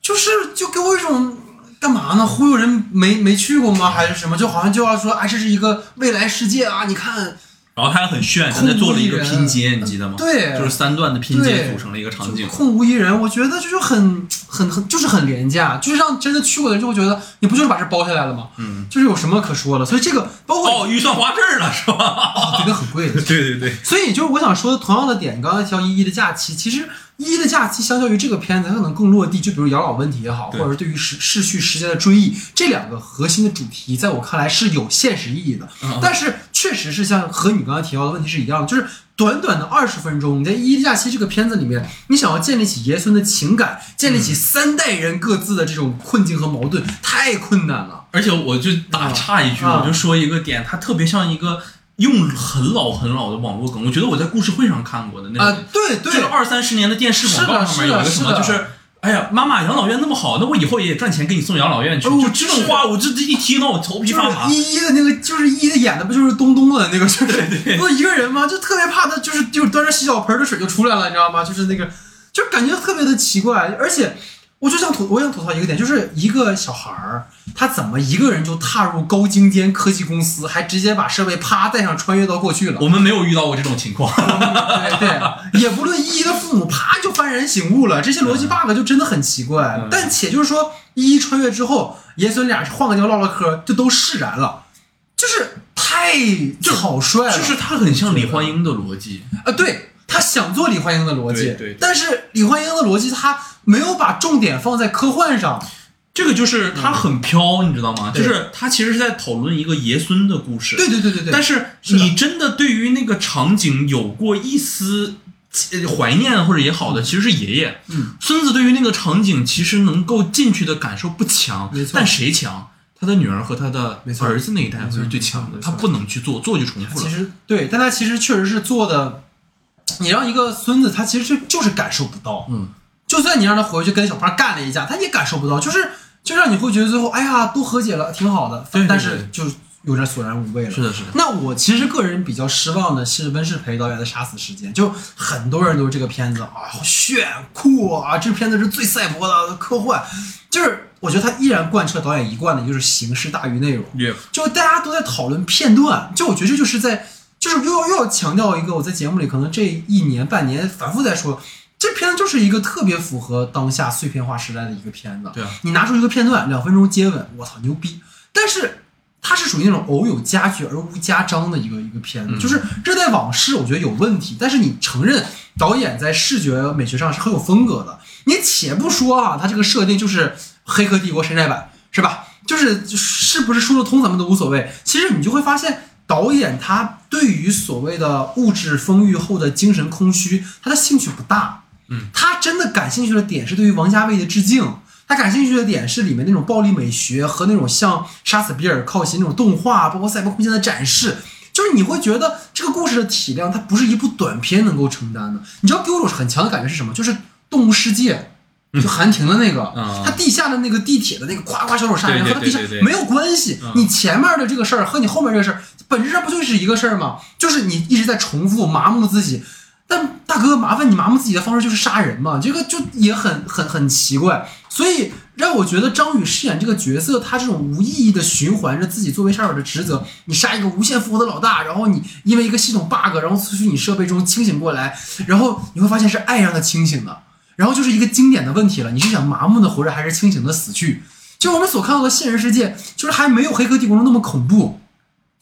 就是就给我一种干嘛呢？忽悠人没没去过吗？还是什么？就好像就要说，哎，这是一个未来世界啊！你看，然后他还很炫，他在做了一个拼接，你记得吗？对，就是三段的拼接组成了一个场景。空无一人，我觉得就是很很很就是很廉价，就是让真的去过的人就会觉得你不就是把这包下来了吗？嗯，就是有什么可说的，所以这个包括哦，预算花这儿了是吧？哦，对，那很贵 的。对对对，所以就是我想说的同样的点，你刚才提到《一一的假期》，其实《一一的假期》相较于这个片子，它可能更落地。就比如养老问题也好，或者是对于逝逝去时间的追忆，这两个核心的主题，在我看来是有现实意义的。嗯但是确实是像和你刚才提到的问题是一样的，就是短短的二十分钟，你在《一假期》这个片子里面，你想要建立起爷孙的情感，建立起三代人各自的这种困境和矛盾，太困难了。而且我就打岔一句，啊我就说一个点，它特别像一个用很老很老的网络梗，我觉得我在故事会上看过的那啊、种，对对，就是二三十年的电视广告上面有一个什么，就是是。哎呀，妈妈，养老院那么好，那我以后也赚钱给你送养老院去。哦就这种话，我这这一听到我头皮就是发麻。一一的那个，就是一一的演的不就是东东的那个，就 是对不是一个人吗？就特别怕他，就是就是端着洗脚盆的水就出来了，你知道吗？就是那个，就感觉特别的奇怪，而且。我就想吐，我想吐槽一个点，就是一个小孩儿，他怎么一个人就踏入高精尖科技公司，还直接把设备啪带上穿越到过去了？我们没有遇到过这种情况。对对，也不论一一的父母啪就幡然醒悟了，这些逻辑 bug 就真的很奇怪。嗯但且就是说，一一穿越之后，爷孙俩换个地方唠唠嗑，就都释然了，就是太草率了。就是他很像李焕英的逻辑，啊，对他想做李焕英的逻辑，对对但是李焕英的逻辑他没有把重点放在科幻上。这个就是他很飘，你知道吗？就是他其实是在讨论一个爷孙的故事。对对对对对，但是你真的对于那个场景有过一丝呃怀念或者也好的，其实是爷爷。嗯，孙子对于那个场景其实能够进去的感受不强，没错但谁强？他的女儿和他的儿子那一代没错会是最强的，他不能去做，做就重复了。其实对，但他其实确实是做的，你让一个孙子他其实就就是感受不到，嗯，就算你让他回去跟小胖干了一架，他也感受不到，就是就让你会觉得最后哎呀都和解了，挺好的，对对但是就有点索然无味了。是的，是的。那我其实个人比较失望的是温世培导演的《杀死时间》，就很多人都是这个片子啊，好炫酷啊，这片子是最赛博的科幻，就是我觉得他依然贯彻导演一贯的，就是形式大于内容。也就大家都在讨论片段，就我觉得这就是在，就是又要又要强调一个我在节目里可能这一年半年反复在说，这片子就是一个特别符合当下碎片化时代的一个片子。对啊，你拿出一个片段，两分钟接吻，我操牛逼！但是它是属于那种偶有佳句而无佳章的一个一个片子，嗯就是《热带往事》，我觉得有问题，但是你承认导演在视觉美学上是很有风格的。你且不说啊，他这个设定就是《黑客帝国》山寨版，是吧？就是是不是说得通咱们都无所谓。其实你就会发现，导演他对于所谓的物质丰裕后的精神空虚，他的兴趣不大。嗯，他真的感兴趣的点是对于王家卫的致敬。他感兴趣的点是里面那种暴力美学和那种像杀死比尔靠齐那种动画，包括赛博空间的展示，就是你会觉得这个故事的体量它不是一部短片能够承担的。你知道给我一种很强的感觉是什么？就是《动物世界》，就韩婷的那个，嗯他地下的那个地铁的那个夸夸小手杀人和他地下没有关系嗯。你前面的这个事儿和你后面这个事儿，本质上不就是一个事儿吗？就是你一直在重复麻木自己。但大哥，麻烦你麻木自己的方式就是杀人嘛，这个就也很很很奇怪，所以让我觉得张宇饰演这个角色，他这种无意义的循环着自己作为杀手的职责，你杀一个无限复活的老大，然后你因为一个系统 bug，然后从虚拟设备中清醒过来，然后你会发现是爱让他清醒的，然后就是一个经典的问题了，你是想麻木的活着，还是清醒的死去？就我们所看到的现实世界，就是还没有《黑客帝国》中那么恐怖。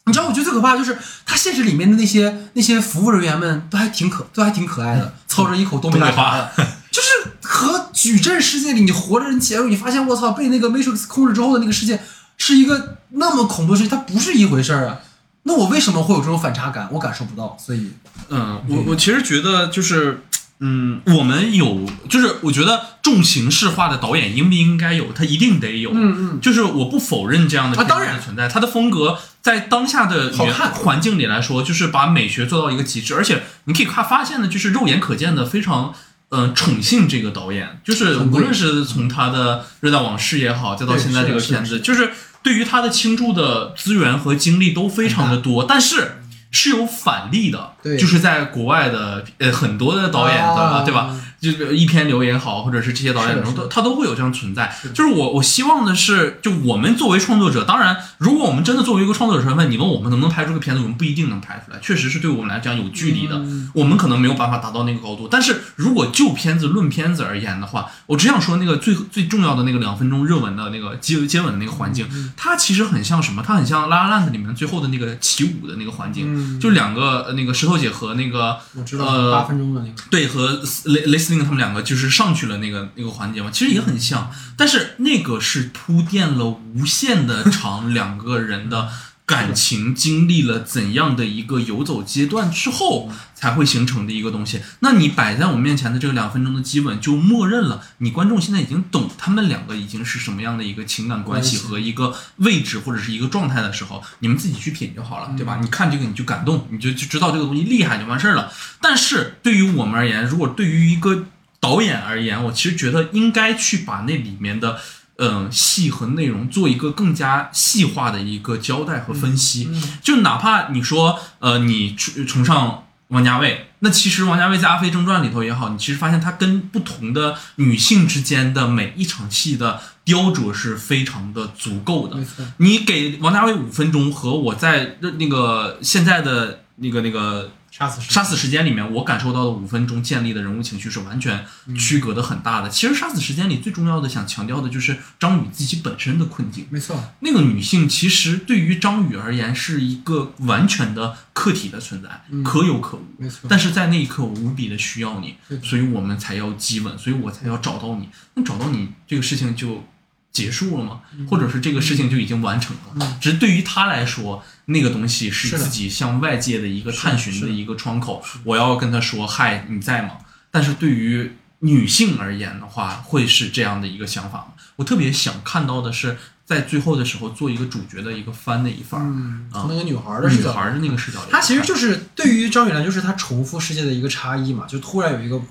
你知道，我觉得最可怕的就是他现实里面的那些那些服务人员们都还挺可都还挺可爱的，操着一口东北大碴的，就是和矩阵世界里你活着你起来，你发现我操被那个 Matrix 控制之后的那个世界是一个那么恐怖的事情，它不是一回事儿啊。那我为什么会有这种反差感？我感受不到，所以嗯，我我其实觉得就是，嗯，我们有，就是我觉得重形式化的导演应不应该有？他一定得有。嗯嗯，就是我不否认这样的片子啊当然存在，他的风格在当下的原好看环境里来说，就是把美学做到一个极致，而且你可以看发现的，就是肉眼可见的非常。嗯，宠幸这个导演，就是无论是从他的《热带往事》也好，再到现在这个片子，就是对于他的倾注的资源和精力都非常的多，但是是有反例的，对就是在国外的呃很多的导演的、啊对吧？就是一篇流也好，或者是这些导演中都他都会有这样存在。就是我我希望的是，就我们作为创作者，当然，如果我们真的作为一个创作者身份，你问我们能不能拍出个片子，我们不一定能拍出来，确实是对我们来讲有距离的，我们可能没有办法达到那个高度。但是如果就片子论片子而言的话，我只想说那个最最重要的那个两分钟热吻的那个接接吻的那个环境，它其实很像什么？它很像《拉拉烂子》里面最后的那个起舞的那个环境，就两个那个石头姐和那个我知道八分钟的那个。对和雷雷斯汀他们两个就是上去了那个那个环节嘛，其实也很像，但是那个是铺垫了无限的长，两个人的感情经历了怎样的一个游走阶段之后才会形成的一个东西。那你摆在我们面前的这个两分钟的基本，就默认了你观众现在已经懂他们两个已经是什么样的一个情感关系和一个位置或者是一个状态的时候，你们自己去品就好了，对吧？你看这个你就感动，你就就知道这个东西厉害就完事儿了。但是对于我们而言，如果对于一个导演而言，我其实觉得应该去把那里面的，嗯，戏和内容做一个更加细化的一个交代和分析。就哪怕你说，呃，你崇崇尚王家卫，那其实王家卫在《阿飞正传》里头也好，你其实发现他跟不同的女性之间的每一场戏的雕琢是非常的足够的。你给王家卫五分钟和我在那个现在的那个那个。杀死杀死时间里面，我感受到的五分钟建立的人物情绪是完全区隔的很大的。其实杀死时间里最重要的想强调的就是张宇自己本身的困境。没错，那个女性其实对于张宇而言是一个完全的客体的存在，可有可无。没错，但是在那一刻我无比的需要你，所以我们才要激吻，所以我才要找到你。那找到你这个事情就。结束了吗？或者是这个事情就已经完成了？只是对于他来说，那个东西是自己向外界的一个探寻的一个窗口。我要跟他说：“嗨，你在吗？”但是对于女性而言的话，会是这样的一个想法吗？我特别想看到的是，在最后的时候做一个主角的一个翻的一番儿，从那个女孩的视角，女孩的那个视角，她其实就是对于张雨兰，就是她重复世界的一个差异嘛，就突然有一个。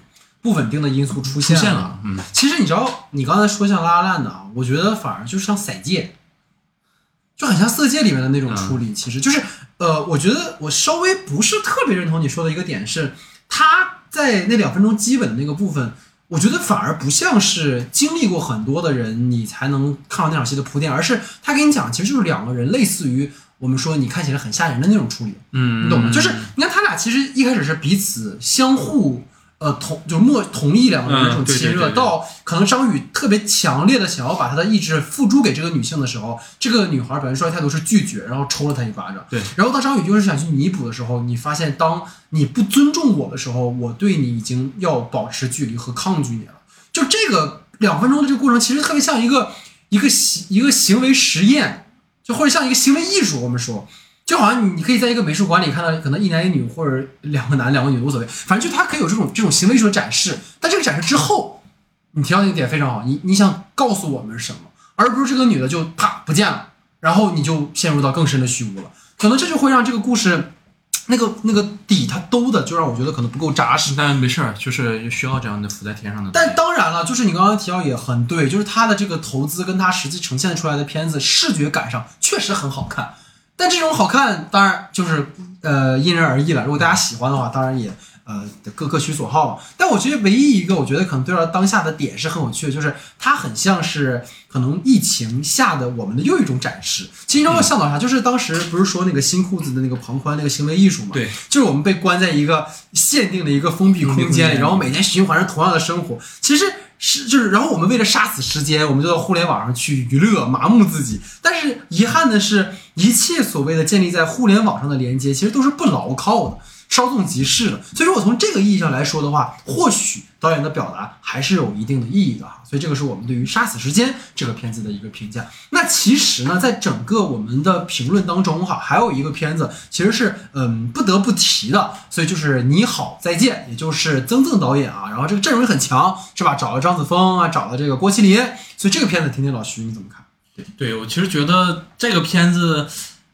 不稳定的因素出现了，嗯，其实你知道，你刚才说像拉拉烂的啊，我觉得反而就是像色戒，就很像色戒里面的那种处理。其实就是，呃，我觉得我稍微不是特别认同你说的一个点是，他在那两分钟基本的那个部分，我觉得反而不像是经历过很多的人你才能看到那场戏的铺垫，而是他给你讲，其实就是两个人类似于我们说你看起来很吓人的那种处理，嗯，你懂吗？就是你看他俩其实一开始是彼此相互。呃，同就默同意两个人那种亲热，到可能张宇特别强烈的想要把他的意志付诸给这个女性的时候，这个女孩表现出来态度是拒绝，然后抽了他一巴掌。对，然后当张宇就是想去弥补的时候，你发现当你不尊重我的时候，我对你已经要保持距离和抗拒你了。就这个两分钟的这个过程，其实特别像一个一个行一个行为实验，就或者像一个行为艺术。我们说。就好像你，你可以在一个美术馆里看到，可能一男一女或者两个男两个女无所谓，反正就他可以有这种这种行为艺术的展示。但这个展示之后，你提到那个点非常好，你你想告诉我们什么？而不是这个女的就啪不见了，然后你就陷入到更深的虚无了。可能这就会让这个故事那个那个底它兜的，就让我觉得可能不够扎实。但没事儿，就是需要这样的浮在天上的。但当然了，就是你刚刚提到也很对，就是他的这个投资跟他实际呈现出来的片子视觉感上确实很好看。但这种好看，当然就是呃因人而异了。如果大家喜欢的话，当然也呃各各取所好了。但我觉得唯一一个我觉得可能对照当下的点是很有趣的，就是它很像是可能疫情下的我们的又一种展示。其实让我想到啥，就是当时不是说那个新裤子的那个庞宽那个行为艺术嘛？对，就是我们被关在一个限定的一个封闭空间里，然后每天循环着同样的生活。其实。是，就是，然后我们为了杀死时间，我们就到互联网上去娱乐、麻木自己。但是遗憾的是，一切所谓的建立在互联网上的连接，其实都是不牢靠的。稍纵即逝的，所以说我从这个意义上来说的话，或许导演的表达还是有一定的意义的哈。所以这个是我们对于《杀死时间》这个片子的一个评价。那其实呢，在整个我们的评论当中哈，还有一个片子其实是嗯不得不提的，所以就是《你好再见》，也就是曾曾导演啊，然后这个阵容也很强，是吧？找了张子枫啊，找了这个郭麒麟，所以这个片子，听听老徐你怎么看？对，我其实觉得这个片子。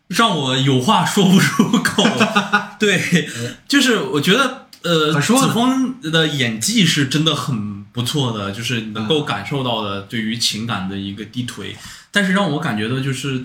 让我有话说不出口，对，就是我觉得，呃，子枫的演技是真的很不错的，就是能够感受到的对于情感的一个低推，但是让我感觉的就是，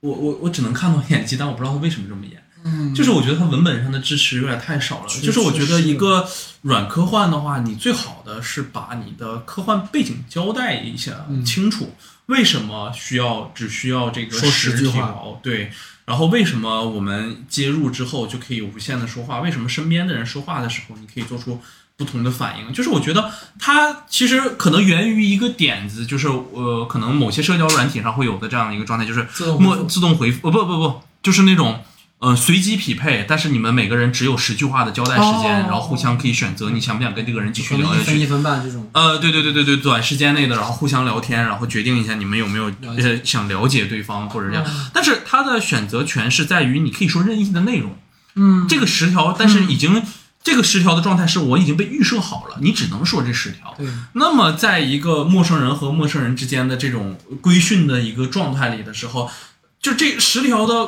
我我我只能看到演技，但我不知道他为什么这么演，嗯就是我觉得他文本上的支持有点太少了。就是我觉得一个软科幻的话，你最好的是把你的科幻背景交代一下嗯清楚，为什么需要只需要这个说十句话？对。然后为什么我们接入之后就可以无限的说话？为什么身边的人说话的时候，你可以做出不同的反应？就是我觉得它其实可能源于一个点子，就是呃，可能某些社交软体上会有的这样一个状态，就是自动默自动回复，呃不不不，就是那种呃随机匹配，但是你们每个人只有十句话的交代时间，哦然后互相可以选择你想不想跟这个人继续聊下去。一分一分半这种。呃，对对对对对，短时间内的，然后互相聊天，然后决定一下你们有没有呃想了解对方或者这样。嗯但是他的选择权是在于你可以说任意的内容，嗯，这个十条，但是已经、这个十条的状态是我已经被预设好了，你只能说这十条。对，那么，在一个陌生人和陌生人之间的这种规训的一个状态里的时候，就这十条的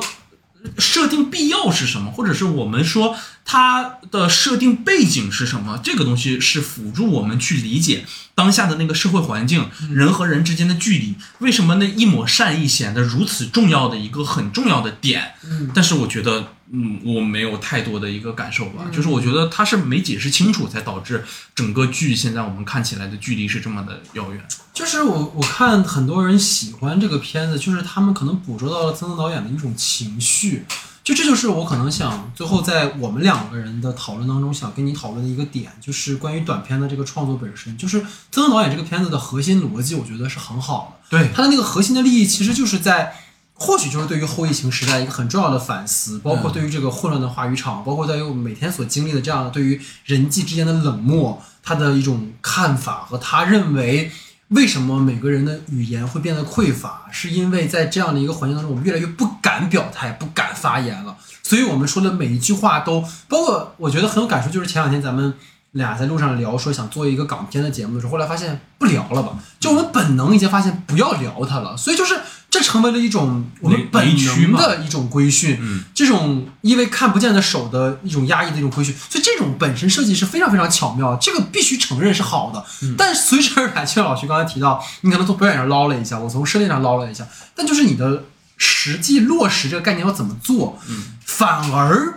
设定必要是什么，或者是我们说它的设定背景是什么，这个东西是辅助我们去理解当下的那个社会环境，人和人之间的距离，为什么那一抹善意显得如此重要的一个很重要的点。嗯但是我觉得，嗯，我没有太多的一个感受吧，就是我觉得他是没解释清楚，才导致整个剧现在我们看起来的距离是这么的遥远。就是我我看很多人喜欢这个片子，就是他们可能捕捉到了曾曾导演的一种情绪，就这就是我可能想最后在我们两个人的讨论当中想跟你讨论的一个点，就是关于短片的这个创作本身，就是曾曾导演这个片子的核心逻辑，我觉得是很好的。对，他的那个核心的利益其实就是在，或许就是对于后疫情时代一个很重要的反思，包括对于这个混乱的话语场，包括在于我们每天所经历的这样对于人际之间的冷漠，他的一种看法和他认为为什么每个人的语言会变得匮乏，是因为在这样的一个环境当中，我们越来越不敢表态，不敢发言了，所以我们说的每一句话都，包括我觉得很有感受，就是前两天咱们。俩在路上聊说想做一个港片的节目的时候，后来发现不聊了吧？就我们本能已经发现不要聊它了，所以就是这成为了一种我们本雷区嘛能的一种规训，嗯，这种因为看不见的手的一种压抑的一种规训，所以这种本身设计是非常非常巧妙，这个必须承认是好的。但随之而来，就像老徐刚才提到，你可能从表演上捞了一下，我从设定上捞了一下，但就是你的实际落实这个概念要怎么做，嗯，反而。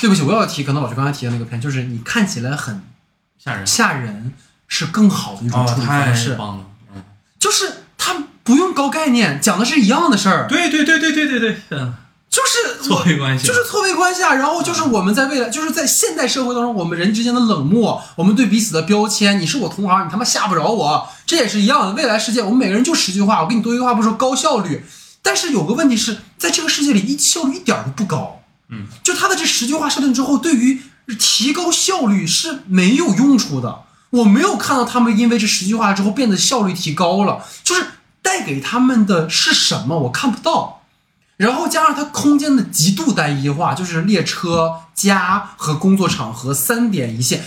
对不起，我要提，可能老徐刚才提的那个片，就是你看起来很吓人吓人，是更好的一种哦，处理方式。棒了。嗯，就是他不用高概念，讲的是一样的事儿，对对对对对对对，嗯，就是错位关系就是错位关系啊。然后就是我们在未来，就是在现代社会当中，我们人之间的冷漠，我们对彼此的标签，你是我同行，你他妈吓不着我，这也是一样的。未来世界，我们每个人就十句话，我跟你多一句话，不说高效率。但是有个问题是在这个世界里，一效率一点儿都不高。嗯，就他的这十句话设定之后，对于提高效率是没有用处的。我没有看到他们因为这十句话之后变得效率提高了，就是带给他们的是什么，我看不到。然后加上它空间的极度单一化，就是列车、家和工作场合三点一线，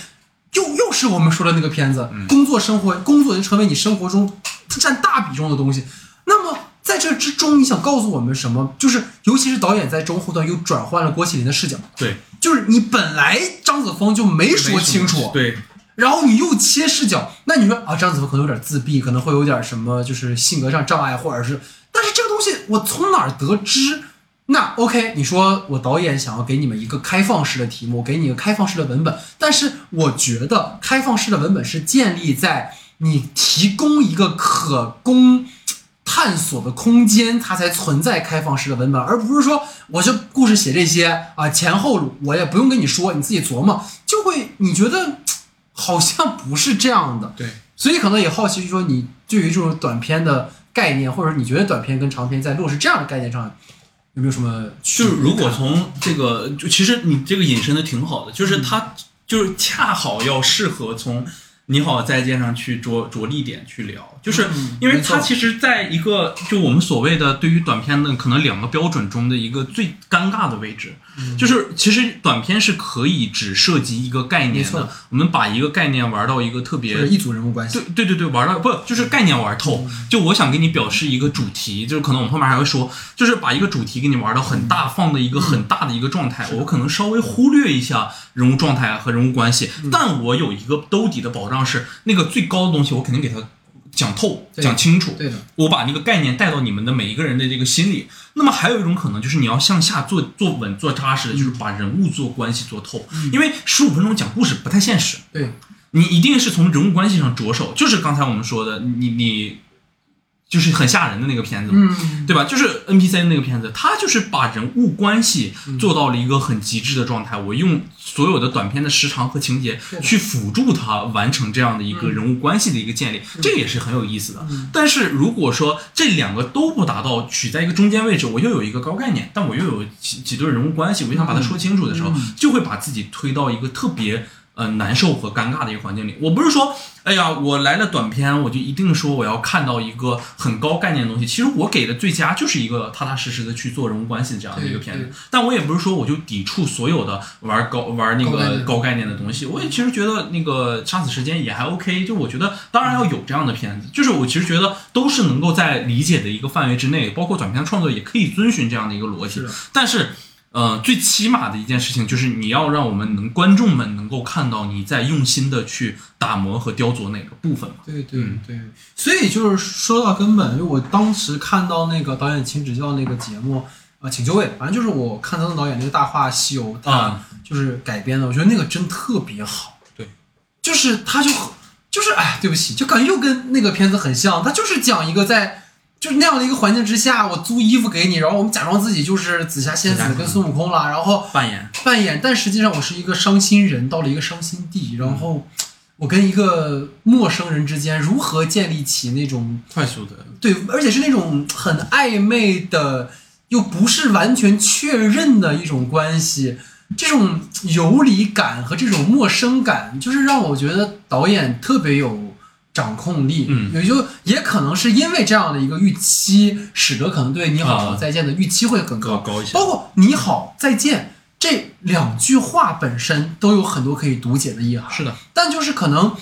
又又是我们说的那个片子，工作生活，工作已经成为你生活中占大比重的东西。那么在这之中，你想告诉我们什么？就是尤其是导演在中后段又转换了郭麒麟的视角，对，就是你本来张子枫就没说清楚，对，然后你又切视角，那你说啊，张子枫可能有点自闭，可能会有点什么，就是性格上障碍，或者是，但是这个东西我从哪儿得知？那 OK，你说我导演想要给你们一个开放式的题目，给你一个开放式的文本，但是我觉得开放式的文本是建立在你提供一个可供探索的空间，它才存在开放式的文本，而不是说我这故事写这些啊前后我也不用跟你说，你自己琢磨，就会你觉得好像不是这样的，对，所以可能也好奇说你对于这种短片的概念，或者你觉得短片跟长片在落实这样的概念上有没有什么？就是如果从这个，就其实你这个引申的挺好的，就是嗯它就是恰好要适合从你好再见上去着着力点去聊，就是嗯因为它其实在一个就我们所谓的对于短片的可能两个标准中的一个最尴尬的位置，嗯。就是其实短片是可以只涉及一个概念的，我们把一个概念玩到一个特别一组人物关系。对，对对对，玩到不就是概念玩透。就我想给你表示一个主题，就是可能我们后面还会说，就是把一个主题给你玩到很大，放的一个很大的一个状态。我可能稍微忽略一下人物状态和人物关系，但我有一个兜底的保障是，那个最高的东西我肯定给它讲透、讲清楚。对的，我把那个概念带到你们的每一个人的这个心里。那么还有一种可能就是你要向下做做稳、做扎实的，就是把人物做关系做透。因为十五分钟讲故事不太现实，对，你一定是从人物关系上着手。就是刚才我们说的，你你就是很吓人的那个片子嘛。嗯，对吧？就是 NPC 那个片子，它就是把人物关系嗯做到了一个很极致的状态。我用所有的短片的时长和情节去辅助它完成这样的一个人物关系的一个建立，这个也是很有意思的。但是如果说这两个都不达到，取在一个中间位置，我又有一个高概念，但我又有几几对人物关系，我就想把它说清楚的时候，就会把自己推到一个特别。呃，难受和尴尬的一个环境里，我不是说，哎呀，我来了短片，我就一定说我要看到一个很高概念的东西。其实我给的最佳就是一个踏踏实实的去做人物关系这样的一个片子。但我也不是说我就抵触所有的玩高玩那个高概念高概念的东西。我也其实觉得那个杀死时间也还 OK，就我觉得当然要有这样的片子，就是我其实觉得都是能够在理解的一个范围之内，包括短片创作也可以遵循这样的一个逻辑。但是。呃，最起码的一件事情就是你要让我们能观众们能够看到你在用心的去打磨和雕琢哪个部分嘛。对对嗯对，所以就是说到根本，因为我当时看到那个导演请指教那个节目，呃，请就位，反正就是我看他的导演那个《大话西游》，他啊就是改编的，我觉得那个真特别好。对，就是他就就是哎，对不起，就感觉又跟那个片子很像，他就是讲一个在。就是那样的一个环境之下，我租衣服给你，然后我们假装自己就是紫霞仙子跟孙悟空了，然后扮演。扮演，但实际上我是一个伤心人，到了一个伤心地，然后我跟一个陌生人之间如何建立起那种快速的，对，而且是那种很暧昧的，又不是完全确认的一种关系，这种游离感和这种陌生感，就是让我觉得导演特别有掌控力。嗯也就也可能是因为这样的一个预期，使得可能对《你好啊再见》的预期会更高。高高一些。包括“你好，再见”这两句话本身都有很多可以读解的意涵。是的，但就是可能，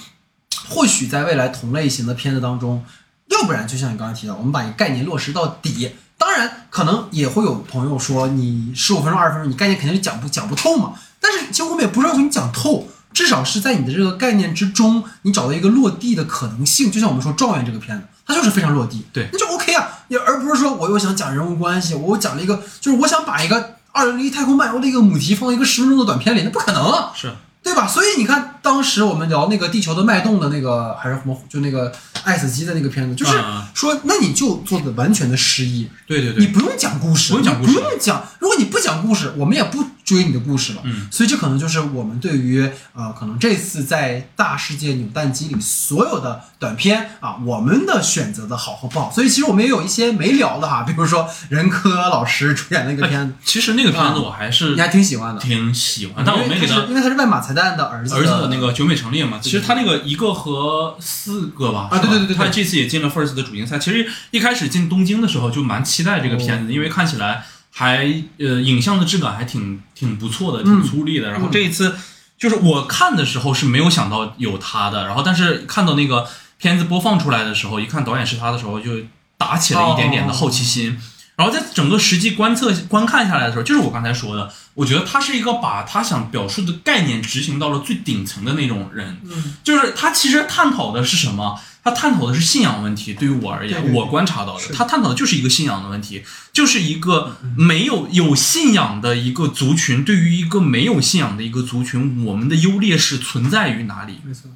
或许在未来同类型的片子当中，要不然就像你刚才提到，我们把一个概念落实到底。当然，可能也会有朋友说，你十五分钟、二十分钟，你概念肯定是讲不讲不透嘛。但是其实我们也不是要求你讲透，至少是在你的这个概念之中，你找到一个落地的可能性。就像我们说《状元》这个片子，它就是非常落地，对那就 OK 啊。也而不是说我又想讲人物关系，我又讲了一个，就是我想把一个二零零一太空漫游的一个母题放到一个十分钟的短片里，那不可能啊。是对吧？所以你看，当时我们聊那个地球的脉动的那个，还是什么，就那个爱死机的那个片子，就是嗯说，那你就做的完全的失忆，对对对，你不用讲故事，不用讲故事不用讲。如果你不讲故事，我们也不追你的故事了。嗯，所以这可能就是我们对于呃，可能这次在大世界扭蛋机里所有的短片啊，我们的选择的好和不好。所以其实我们也有一些没聊的哈，比如说任科老师主演那个片子，其实那个片子啊我还是你还挺喜欢的。挺喜欢，但我没给他因为他是因为他是万马才旦的儿子儿子的那个九美成立嘛，其实他那个一个和四个吧，啊对对对他这次也进了 First 的主竞赛。其实一开始进东京的时候就蛮期待这个片哦子，因为看起来还呃影像的质感还挺挺不错的，嗯挺粗粝的。然后这一次就是我看的时候是没有想到有他的，然后但是看到那个片子播放出来的时候，一看导演是他的时候，就打起了一点点的好奇心。然后在整个实际观测观看下来的时候，就是我刚才说的，我觉得他是一个把他想表述的概念执行到了最顶层的那种人。嗯，就是他其实探讨的是什么？他探讨的是信仰问题。对于我而言，对对对我观察到的，他探讨的就是一个信仰的问题，就是一个没有有信仰的一个族群，对于一个没有信仰的一个族群，我们的优劣势存在于哪里？没错。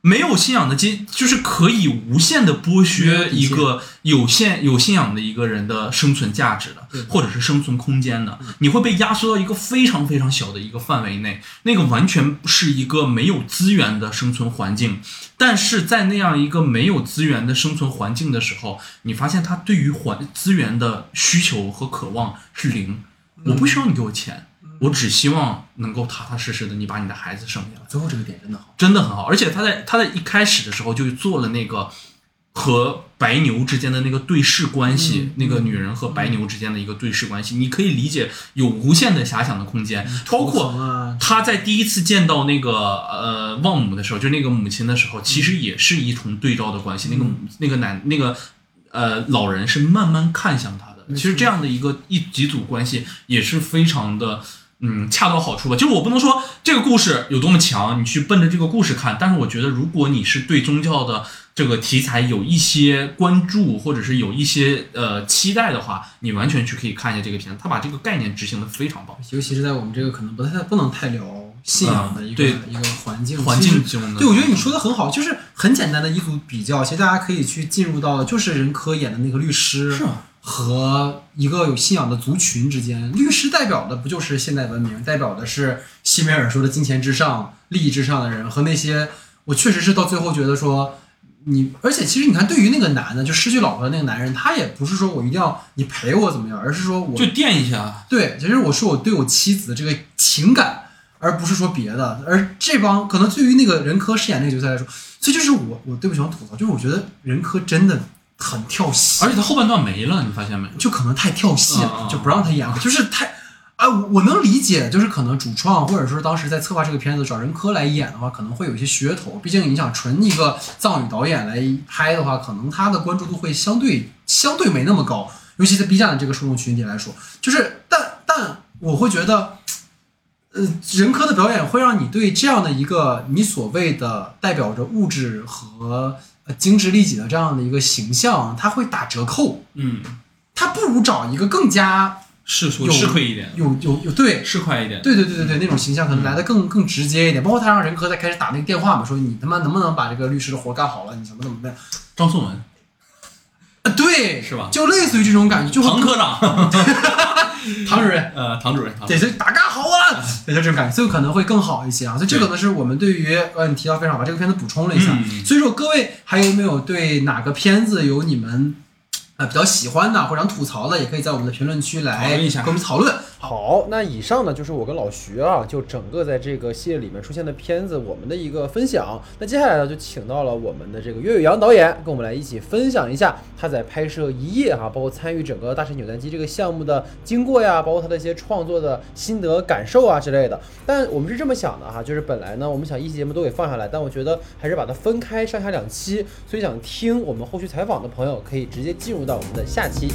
没有信仰的阶，就是可以无限的剥削一个有限有信仰的一个人的生存价值的，或者是生存空间的，你会被压缩到一个非常非常小的一个范围内，那个完全是一个没有资源的生存环境。但是在那样一个没有资源的生存环境的时候，你发现他对于环资源的需求和渴望是零。我不需要你给我钱，我只希望能够踏踏实实的你把你的孩子生下来。最后这个点真的好。真的很好，而且他在他在一开始的时候就做了那个和白牛之间的那个对视关系，嗯那个女人和白牛之间的一个对视关系，你可以理解有无限的遐想的空间，包括他在第一次见到那个呃望母的时候，就那个母亲的时候，其实也是一重对照的关系。那个母那个男那个呃老人是慢慢看向他的。其实这样的一个一几组关系也是非常的。嗯，恰到好处吧。就是我不能说这个故事有多么强，你去奔着这个故事看。但是我觉得，如果你是对宗教的这个题材有一些关注，或者是有一些呃期待的话，你完全去可以看一下这个片子，他把这个概念执行的非常棒。尤其是在我们这个可能不太不能太聊信仰的一个、对一个环境环境中的，对，我觉得你说的很好，就是很简单的一组比较，其实大家可以去进入到就是任科演的那个律师是啊和一个有信仰的族群之间，律师代表的不就是现代文明，代表的是西梅尔说的金钱至上、利益至上的人和那些我确实是到最后觉得说。你，而且其实你看，对于那个男的，就失去老婆的那个男人，他也不是说我一定要你陪我怎么样，而是说我就垫一下。对，其实我说我对我妻子的这个情感，而不是说别的。而这帮可能对于那个任科饰演那个角色来说，所以就是我我对不起我吐槽，就是我觉得任科真的很跳戏，而且他后半段没了，你发现没？就可能太跳戏了，就不让他演了，就是太。啊，我我能理解，就是可能主创或者说当时在策划这个片子找任科来演的话，可能会有一些噱头。毕竟你想纯一个藏语导演来拍的话，可能他的关注度会相对相对没那么高，尤其在 B 站的这个受众群体来说，就是但但我会觉得，呃，任科的表演会让你对这样的一个你所谓的代表着物质和呃精致利己的这样的一个形象，它会打折扣。嗯，他不如找一个更加世俗市侩一点，有有有对市侩一点。对对对对对，那种形象可能来的更更直接一点。包括他让任科在开始打那个电话嘛，说你他妈能不能把这个律师的活干好了？你怎么怎么的？张颂文，啊，对，是吧？就类似于这种感觉，就唐科长，唐主任，呃，唐主任，对，任就大家好啊，对，就这种感觉，所以可能会更好一些啊。所以这个呢，是我们对于呃你提到非常好，把这个片子补充了一下。嗯。所以说，各位还有没有对哪个片子有你们呃比较喜欢的或者想吐槽的，也可以在我们的评论区讨来论一下跟我们讨论。好，那以上呢就是我跟老徐啊，就整个在这个系列里面出现的片子，我们的一个分享。那接下来呢，就请到了我们的这个岳宇阳导演，跟我们来一起分享一下他在拍摄一夜哈、包括参与整个大神扭蛋机这个项目的经过呀，包括他的一些创作的心得感受啊之类的。但我们是这么想的哈，就是本来呢，我们想一期节目都给放下来，但我觉得还是把它分开上下两期，所以想听我们后续采访的朋友可以直接进入到我们的下期。